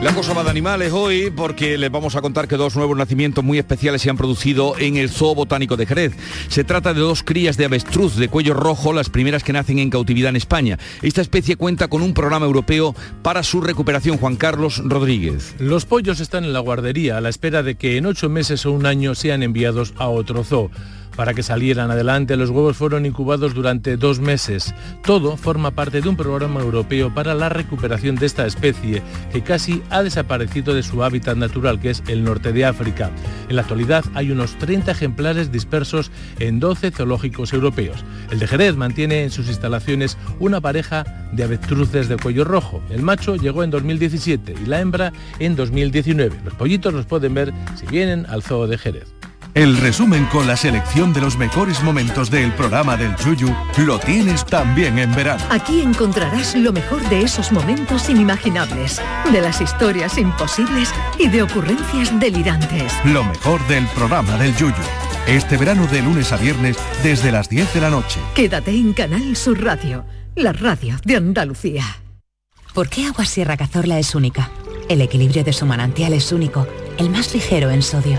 La cosa va de animales hoy porque les vamos a contar que dos nuevos nacimientos muy especiales se han producido en el Zoo Botánico de Jerez. Se trata de dos crías de avestruz de cuello rojo, las primeras que nacen en cautividad en España. Esta especie cuenta con un programa europeo para su recuperación. Juan Carlos Rodríguez. Los pollos están en la guardería a la espera de que en ocho meses o un año sean enviados a otro zoo para que salieran adelante. Los huevos fueron incubados durante dos meses. Todo forma parte de un programa europeo para la recuperación de esta especie que casi ha desaparecido de su hábitat natural, que es el norte de África. En la actualidad hay unos 30 ejemplares dispersos en 12 zoológicos europeos. El de Jerez mantiene en sus instalaciones una pareja de avestruces de cuello rojo. El macho llegó en 2017 y la hembra en 2019. Los pollitos los pueden ver si vienen al zoo de Jerez. El resumen con la selección de los mejores momentos del programa del Yuyu lo tienes también en verano. Aquí encontrarás lo mejor de esos momentos inimaginables, de las historias imposibles y de ocurrencias delirantes. Lo mejor del programa del Yuyu. Este verano de lunes a viernes desde las 10 de la noche. Quédate en Canal Sur Radio, la radio de Andalucía. ¿Por qué Agua Sierra Cazorla es única? El equilibrio de su manantial es único, el más ligero en sodio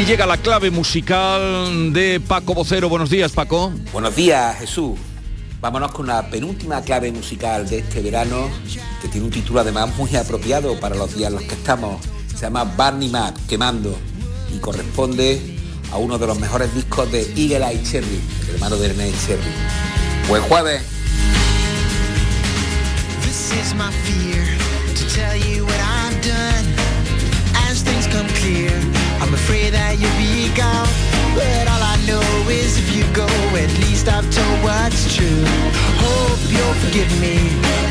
Y llega la clave musical de Paco Vocero. Buenos días, Paco. Buenos días, Jesús. Vámonos con la penúltima clave musical de este verano, que tiene un título además muy apropiado para los días en los que estamos. Se llama Barney Mac, Quemando, y corresponde a uno de los mejores discos de Eagle Eye Cherry, el hermano de Ernest Cherry. Buen jueves. Afraid that you'll be gone. But all I know is if you go At least I've told what's true. Hope you'll forgive me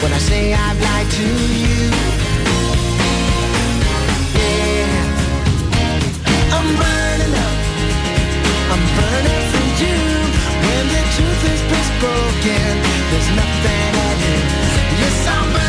When I say I've lied to you. Yeah. I'm burning up. I'm burning for you. When the truth is broken There's nothing I do. Yes, I'm burning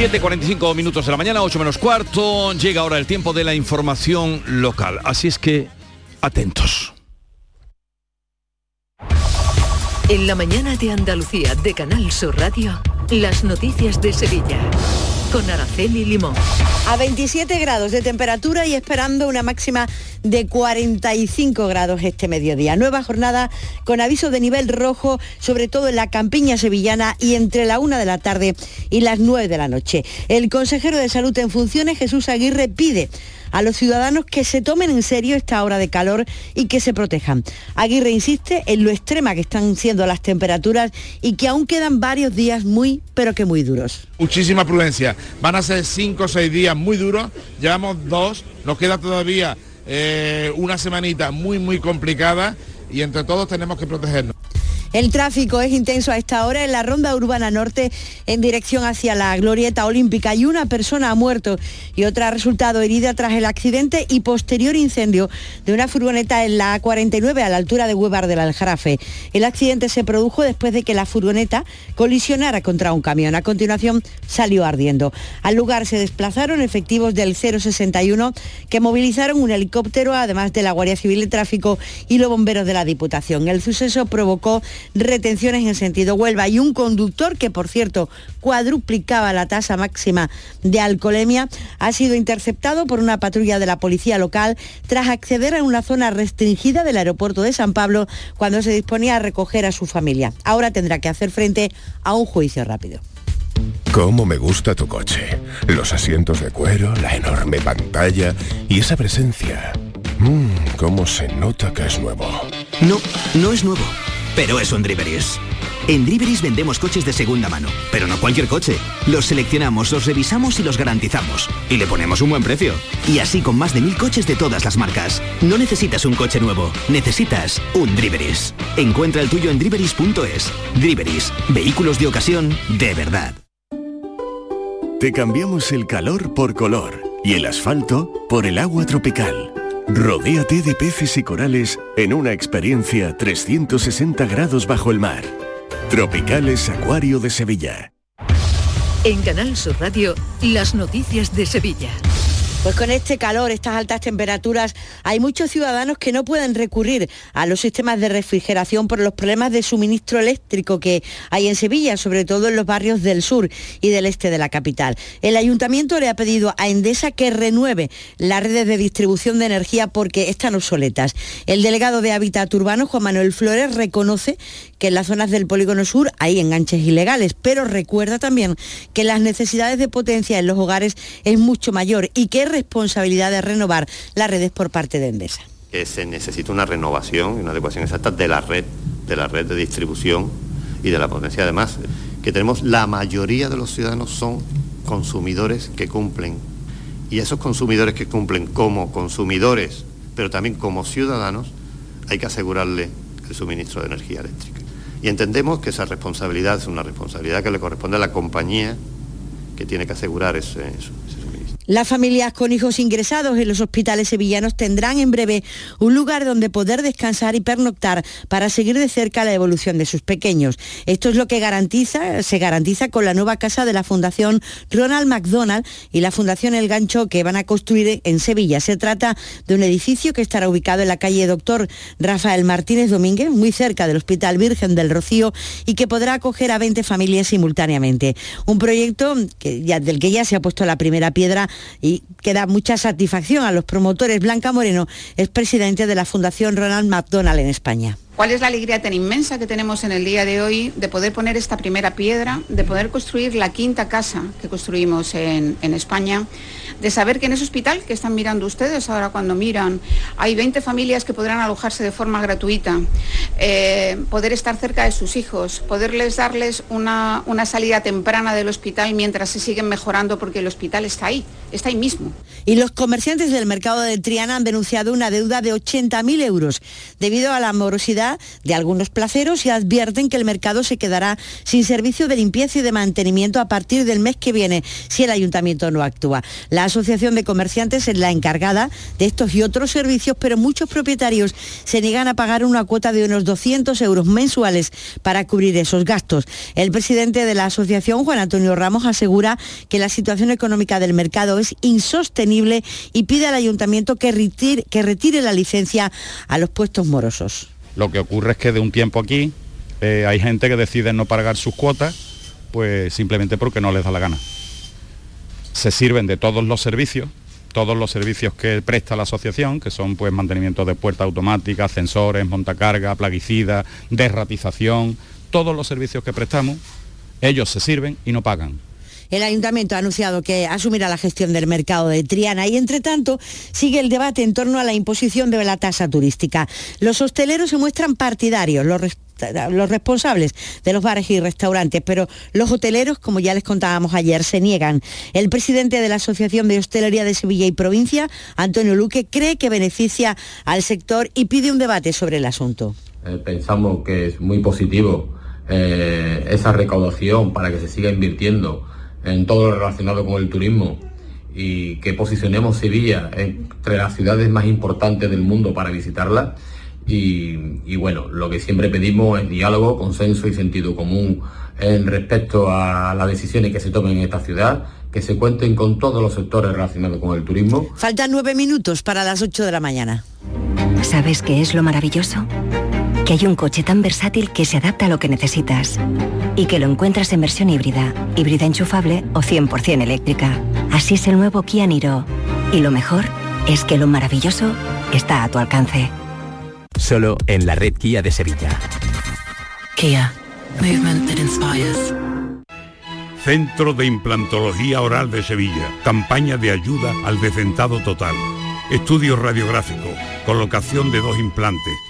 7.45 minutos de la mañana, 8 menos cuarto. Llega ahora el tiempo de la información local. Así es que, atentos. En la mañana de Andalucía de Canal Sur Radio, las noticias de Sevilla. Con Araceli Limón. A 27 grados de temperatura y esperando una máxima de 45 grados este mediodía. Nueva jornada con aviso de nivel rojo, sobre todo en la campiña sevillana y entre la una de la tarde y las 9 de la noche. El consejero de Salud en funciones, Jesús Aguirre, pide a los ciudadanos que se tomen en serio esta hora de calor y que se protejan. Aguirre insiste en lo extrema que están siendo las temperaturas y que aún quedan varios días muy, pero que muy duros. Muchísima prudencia. Van a ser cinco o seis días muy duros. Llevamos dos. Nos queda todavía eh, una semanita muy, muy complicada y entre todos tenemos que protegernos. El tráfico es intenso a esta hora en la ronda urbana norte en dirección hacia la glorieta olímpica y una persona ha muerto y otra ha resultado herida tras el accidente y posterior incendio de una furgoneta en la A49 a la altura de Huevar del Aljarafe. El accidente se produjo después de que la furgoneta colisionara contra un camión. A continuación salió ardiendo. Al lugar se desplazaron efectivos del 061 que movilizaron un helicóptero además de la Guardia Civil de Tráfico y los bomberos de la Diputación. El suceso provocó retenciones en sentido Huelva y un conductor que, por cierto, cuadruplicaba la tasa máxima de alcoholemia, ha sido interceptado por una patrulla de la policía local tras acceder a una zona restringida del aeropuerto de San Pablo cuando se disponía a recoger a su familia. Ahora tendrá que hacer frente a un juicio rápido. ¿Cómo me gusta tu coche? Los asientos de cuero, la enorme pantalla y esa presencia. Mmm, cómo se nota que es nuevo. No, no es nuevo, pero es un Driveris. En Driveris vendemos coches de segunda mano, pero no cualquier coche. Los seleccionamos, los revisamos y los garantizamos. Y le ponemos un buen precio. Y así con más de mil coches de todas las marcas. No necesitas un coche nuevo, necesitas un Driveris. Encuentra el tuyo en driveris.es. Driveris, vehículos de ocasión de verdad. Te cambiamos el calor por color y el asfalto por el agua tropical. Rodéate de peces y corales en una experiencia 360 grados bajo el mar. Tropicales Acuario de Sevilla. En Canal Sur Radio, las noticias de Sevilla. Pues con este calor, estas altas temperaturas, hay muchos ciudadanos que no pueden recurrir a los sistemas de refrigeración por los problemas de suministro eléctrico que hay en Sevilla, sobre todo en los barrios del sur y del este de la capital. El ayuntamiento le ha pedido a Endesa que renueve las redes de distribución de energía porque están obsoletas. El delegado de Hábitat Urbano, Juan Manuel Flores, reconoce que en las zonas del polígono sur hay enganches ilegales, pero recuerda también que las necesidades de potencia en los hogares es mucho mayor y que responsabilidad de renovar las redes por parte de Endesa. se necesita una renovación y una adecuación exacta de la red, de la red de distribución y de la potencia. Además, que tenemos la mayoría de los ciudadanos son consumidores que cumplen. Y esos consumidores que cumplen como consumidores, pero también como ciudadanos, hay que asegurarle el suministro de energía eléctrica. Y entendemos que esa responsabilidad es una responsabilidad que le corresponde a la compañía que tiene que asegurar ese. Las familias con hijos ingresados en los hospitales sevillanos tendrán en breve un lugar donde poder descansar y pernoctar para seguir de cerca la evolución de sus pequeños. Esto es lo que se garantiza con la nueva casa de la Fundación Ronald McDonald y la Fundación El Gancho que van a construir en Sevilla. Se trata de un edificio que estará ubicado en la calle Doctor Rafael Martínez Domínguez, muy cerca del Hospital Virgen del Rocío y que podrá acoger a 20 familias simultáneamente. Un proyecto del que ya se ha puesto la primera piedra y que da mucha satisfacción a los promotores. Blanca Moreno es presidente de la Fundación Ronald McDonald en España. ¿Cuál es la alegría tan inmensa que tenemos en el día de hoy de poder poner esta primera piedra, de poder construir la quinta casa que construimos en, España? de saber que en ese hospital que están mirando ustedes ahora cuando miran, hay 20 familias que podrán alojarse de forma gratuita, eh, poder estar cerca de sus hijos, poderles darles una, una salida temprana del hospital mientras se siguen mejorando porque el hospital está ahí, está ahí mismo. Y los comerciantes del mercado de Triana han denunciado una deuda de 80.000 euros debido a la morosidad de algunos placeros y advierten que el mercado se quedará sin servicio de limpieza y de mantenimiento a partir del mes que viene si el ayuntamiento no actúa. La Asociación de Comerciantes es la encargada de estos y otros servicios, pero muchos propietarios se niegan a pagar una cuota de unos 200 euros mensuales para cubrir esos gastos. El presidente de la asociación, Juan Antonio Ramos, asegura que la situación económica del mercado es insostenible y pide al ayuntamiento que retire, que retire la licencia a los puestos morosos. Lo que ocurre es que de un tiempo aquí eh, hay gente que decide no pagar sus cuotas, pues simplemente porque no les da la gana se sirven de todos los servicios, todos los servicios que presta la asociación, que son pues mantenimiento de puerta automática, ascensores, montacarga, plaguicida, derratización, todos los servicios que prestamos, ellos se sirven y no pagan. El ayuntamiento ha anunciado que asumirá la gestión del mercado de Triana y, entre tanto, sigue el debate en torno a la imposición de la tasa turística. Los hosteleros se muestran partidarios, los responsables de los bares y restaurantes, pero los hoteleros, como ya les contábamos ayer, se niegan. El presidente de la Asociación de Hostelería de Sevilla y Provincia, Antonio Luque, cree que beneficia al sector y pide un debate sobre el asunto. Eh, pensamos que es muy positivo eh, esa recaudación para que se siga invirtiendo en todo lo relacionado con el turismo y que posicionemos Sevilla entre las ciudades más importantes del mundo para visitarla y, bueno, lo que siempre pedimos es diálogo, consenso y sentido común en respecto a las decisiones que se tomen en esta ciudad, que se cuenten con todos los sectores relacionados con el turismo. Faltan nueve minutos para las ocho de la mañana. ¿Sabes qué es lo maravilloso? Que hay un coche tan versátil que se adapta a lo que necesitas y que lo encuentras en versión híbrida, híbrida enchufable o 100% eléctrica. Así es el nuevo Kia Niro. Y lo mejor es que lo maravilloso está a tu alcance solo en la red Kia de Sevilla. Kia, movement that inspires. Centro de Implantología Oral de Sevilla. Campaña de ayuda al decentado total. Estudio radiográfico, colocación de dos implantes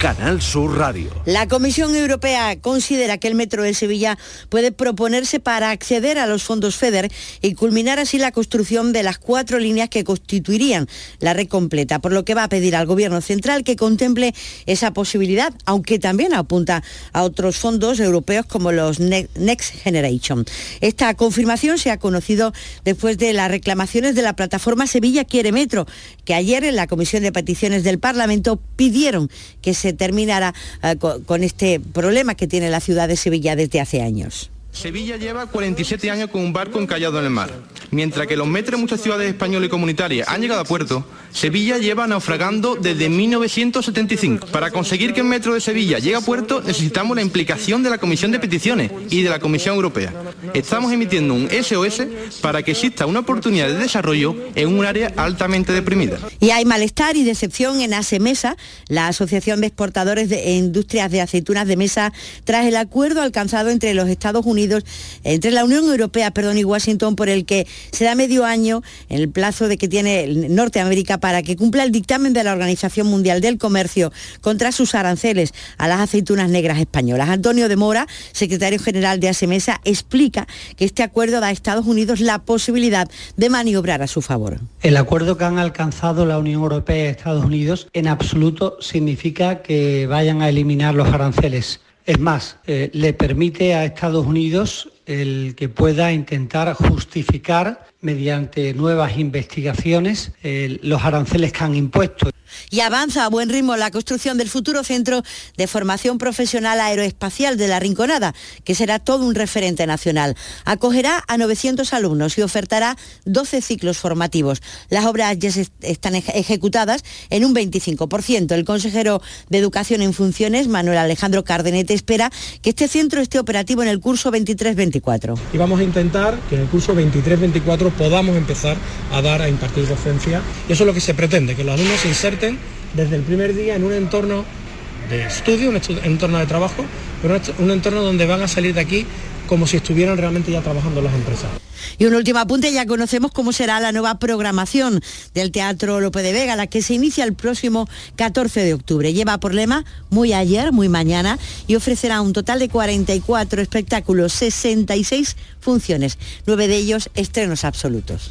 Canal Sur Radio. La Comisión Europea considera que el Metro de Sevilla puede proponerse para acceder a los fondos FEDER y culminar así la construcción de las cuatro líneas que constituirían la red completa, por lo que va a pedir al Gobierno central que contemple esa posibilidad, aunque también apunta a otros fondos europeos como los Next Generation. Esta confirmación se ha conocido después de las reclamaciones de la plataforma Sevilla Quiere Metro, que ayer en la Comisión de Peticiones del Parlamento pidieron que se terminara eh, con este problema que tiene la ciudad de Sevilla desde hace años. Sevilla lleva 47 años con un barco encallado en el mar. Mientras que los metros de muchas ciudades españolas y comunitarias han llegado a puerto, Sevilla lleva naufragando desde 1975. Para conseguir que el metro de Sevilla llegue a puerto necesitamos la implicación de la Comisión de Peticiones y de la Comisión Europea. Estamos emitiendo un SOS para que exista una oportunidad de desarrollo en un área altamente deprimida. Y hay malestar y decepción en ASEMESA, la Asociación de Exportadores de Industrias de Aceitunas de Mesa, tras el acuerdo alcanzado entre los Estados Unidos entre la Unión Europea perdón, y Washington, por el que se da medio año en el plazo de que tiene Norteamérica para que cumpla el dictamen de la Organización Mundial del Comercio contra sus aranceles a las aceitunas negras españolas. Antonio de Mora, secretario general de ASEMESA, explica que este acuerdo da a Estados Unidos la posibilidad de maniobrar a su favor. El acuerdo que han alcanzado la Unión Europea y Estados Unidos en absoluto significa que vayan a eliminar los aranceles. Es más, eh, le permite a Estados Unidos el que pueda intentar justificar mediante nuevas investigaciones eh, los aranceles que han impuesto. Y avanza a buen ritmo la construcción del futuro centro de formación profesional aeroespacial de la Rinconada, que será todo un referente nacional. Acogerá a 900 alumnos y ofertará 12 ciclos formativos. Las obras ya están ejecutadas en un 25%. El consejero de Educación en Funciones, Manuel Alejandro Cardenete, espera que este centro esté operativo en el curso 23-24. Y vamos a intentar que en el curso 23-24 podamos empezar a dar, a impartir docencia. Y eso es lo que se pretende, que los alumnos se inserten desde el primer día en un entorno de estudio, un entorno de trabajo, pero un entorno donde van a salir de aquí como si estuvieran realmente ya trabajando las empresas. Y un último apunte, ya conocemos cómo será la nueva programación del Teatro Lope de Vega, la que se inicia el próximo 14 de octubre. Lleva por lema muy ayer, muy mañana y ofrecerá un total de 44 espectáculos, 66 funciones, nueve de ellos estrenos absolutos.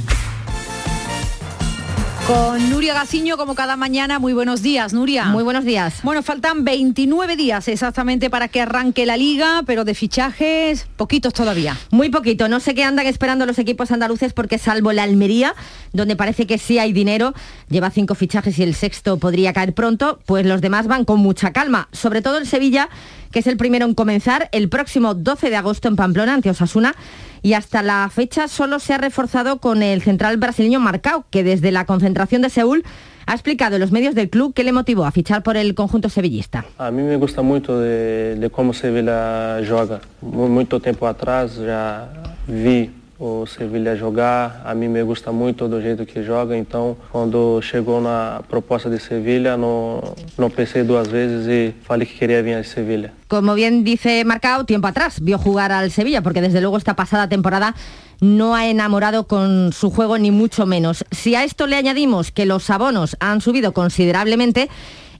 Con Nuria Gaciño, como cada mañana, muy buenos días, Nuria. Muy buenos días. Bueno, faltan 29 días exactamente para que arranque la liga, pero de fichajes, poquitos todavía. Muy poquito, no sé qué andan esperando los equipos andaluces porque salvo la Almería, donde parece que sí hay dinero, lleva cinco fichajes y el sexto podría caer pronto, pues los demás van con mucha calma, sobre todo el Sevilla, que es el primero en comenzar el próximo 12 de agosto en Pamplona, ante Osasuna y hasta la fecha solo se ha reforzado con el central brasileño Marcao, que desde la concentración de Seúl ha explicado en los medios del club qué le motivó a fichar por el conjunto sevillista. A mí me gusta mucho de, cómo Sevilla juega. Mucho tiempo atrás ya vi o Sevilha jogar. A mí me gusta mucho do jeito que joga, então quando chegou na proposta de Sevilha no, no pensé dos veces y falei que quería venir a Sevilla. Como bien dice Marcao, tiempo atrás vio jugar al Sevilla, porque desde luego esta pasada temporada no ha enamorado con su juego ni mucho menos. Si a esto le añadimos que los abonos han subido considerablemente,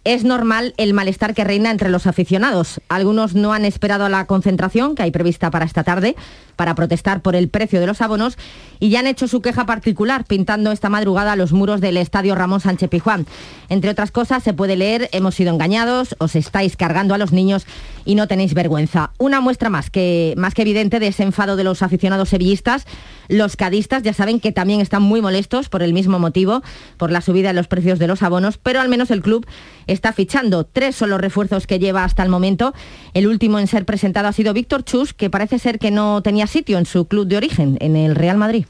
es normal el malestar que reina entre los aficionados. Algunos no han esperado a la concentración que hay prevista para esta tarde para protestar por el precio de los abonos y ya han hecho su queja particular pintando esta madrugada los muros del estadio Ramón Sánchez Pijuán. Entre otras cosas se puede leer hemos sido engañados, os estáis cargando a los niños y no tenéis vergüenza. Una muestra más que, más que evidente de ese enfado de los aficionados sevillistas. Los cadistas ya saben que también están muy molestos por el mismo motivo, por la subida de los precios de los abonos, pero al menos el club está fichando. Tres son los refuerzos que lleva hasta el momento. El último en ser presentado ha sido Víctor Chus, que parece ser que no tenía sitio en su club de origen, en el Real Madrid.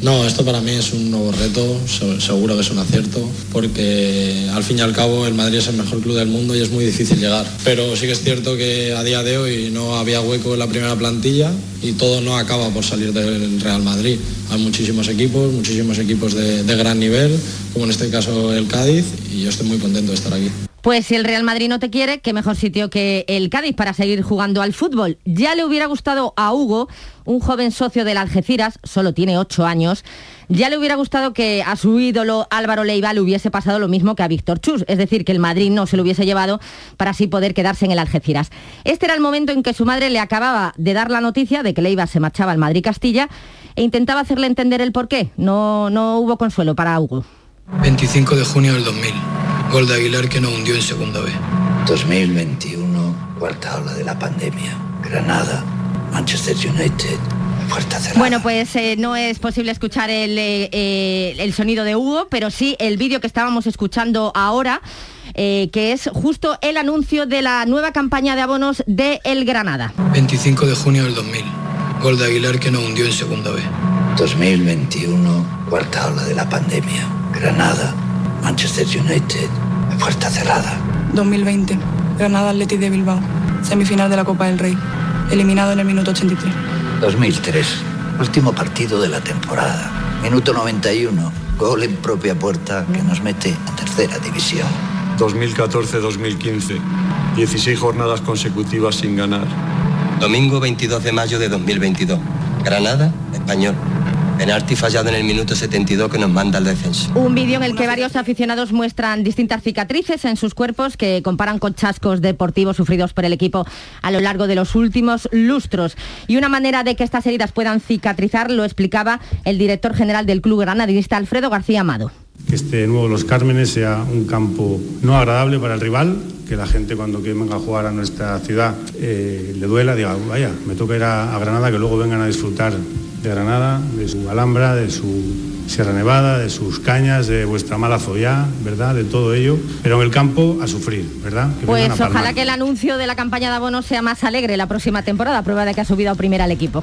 No, esto para mí es un nuevo reto, seguro que es un acierto, porque al fin y al cabo el Madrid es el mejor club del mundo y es muy difícil llegar. Pero sí que es cierto que a día de hoy no había hueco en la primera plantilla y todo no acaba por salir del Real Madrid. Hay muchísimos equipos, muchísimos equipos de, gran nivel, como en este caso el Cádiz, y yo estoy muy contento de estar aquí. Pues si el Real Madrid no te quiere, qué mejor sitio que el Cádiz para seguir jugando al fútbol. Ya le hubiera gustado a Hugo, un joven socio del Algeciras, solo tiene ocho años, ya le hubiera gustado que a su ídolo Álvaro Leiva le hubiese pasado lo mismo que a Víctor Chus, es decir, que el Madrid no se lo hubiese llevado para así poder quedarse en el Algeciras. Este era el momento en que su madre le acababa de dar la noticia de que Leiva se marchaba al Madrid-Castilla e intentaba hacerle entender el porqué. No, no hubo consuelo para Hugo. 25 de junio del 2000. Gol de Aguilar que no hundió en segunda B. 2021, cuarta ola de la pandemia. Granada, Manchester United. Bueno, pues eh, no es posible escuchar el, eh, eh, el, sonido de Hugo, pero sí el vídeo que estábamos escuchando ahora. que es justo el anuncio de la nueva campaña de abonos de El Granada. 25 de junio del 2000. Gol de Aguilar que no hundió en segunda B. 2021, cuarta ola de la pandemia. Granada, Manchester United, puerta cerrada. 2020, Granada Athletic de Bilbao, semifinal de la Copa del Rey, eliminado en el minuto 83. 2003, último partido de la temporada, minuto 91, gol en propia puerta que nos mete a tercera división. 2014-2015, 16 jornadas consecutivas sin ganar. Domingo 22 de mayo de 2022. Granada, español. Penalti fallado en el minuto 72 que nos manda el descenso. Un vídeo en el que varios aficionados muestran distintas cicatrices en sus cuerpos que comparan con chascos deportivos sufridos por el equipo a lo largo de los últimos lustros. Y una manera de que estas heridas puedan cicatrizar lo explicaba el director general del club granadinista Alfredo García Amado que este nuevo Los Cármenes sea un campo no agradable para el rival, que la gente cuando venga a jugar a nuestra ciudad eh, le duela, diga, vaya, me toca ir a, a Granada, que luego vengan a disfrutar de Granada, de su Alhambra, de su Sierra Nevada, de sus cañas, de vuestra mala zoya, ¿verdad? De todo ello, pero en el campo a sufrir, ¿verdad? Que pues ojalá que el anuncio de la campaña de abonos sea más alegre la próxima temporada, prueba de que ha subido a primera el equipo.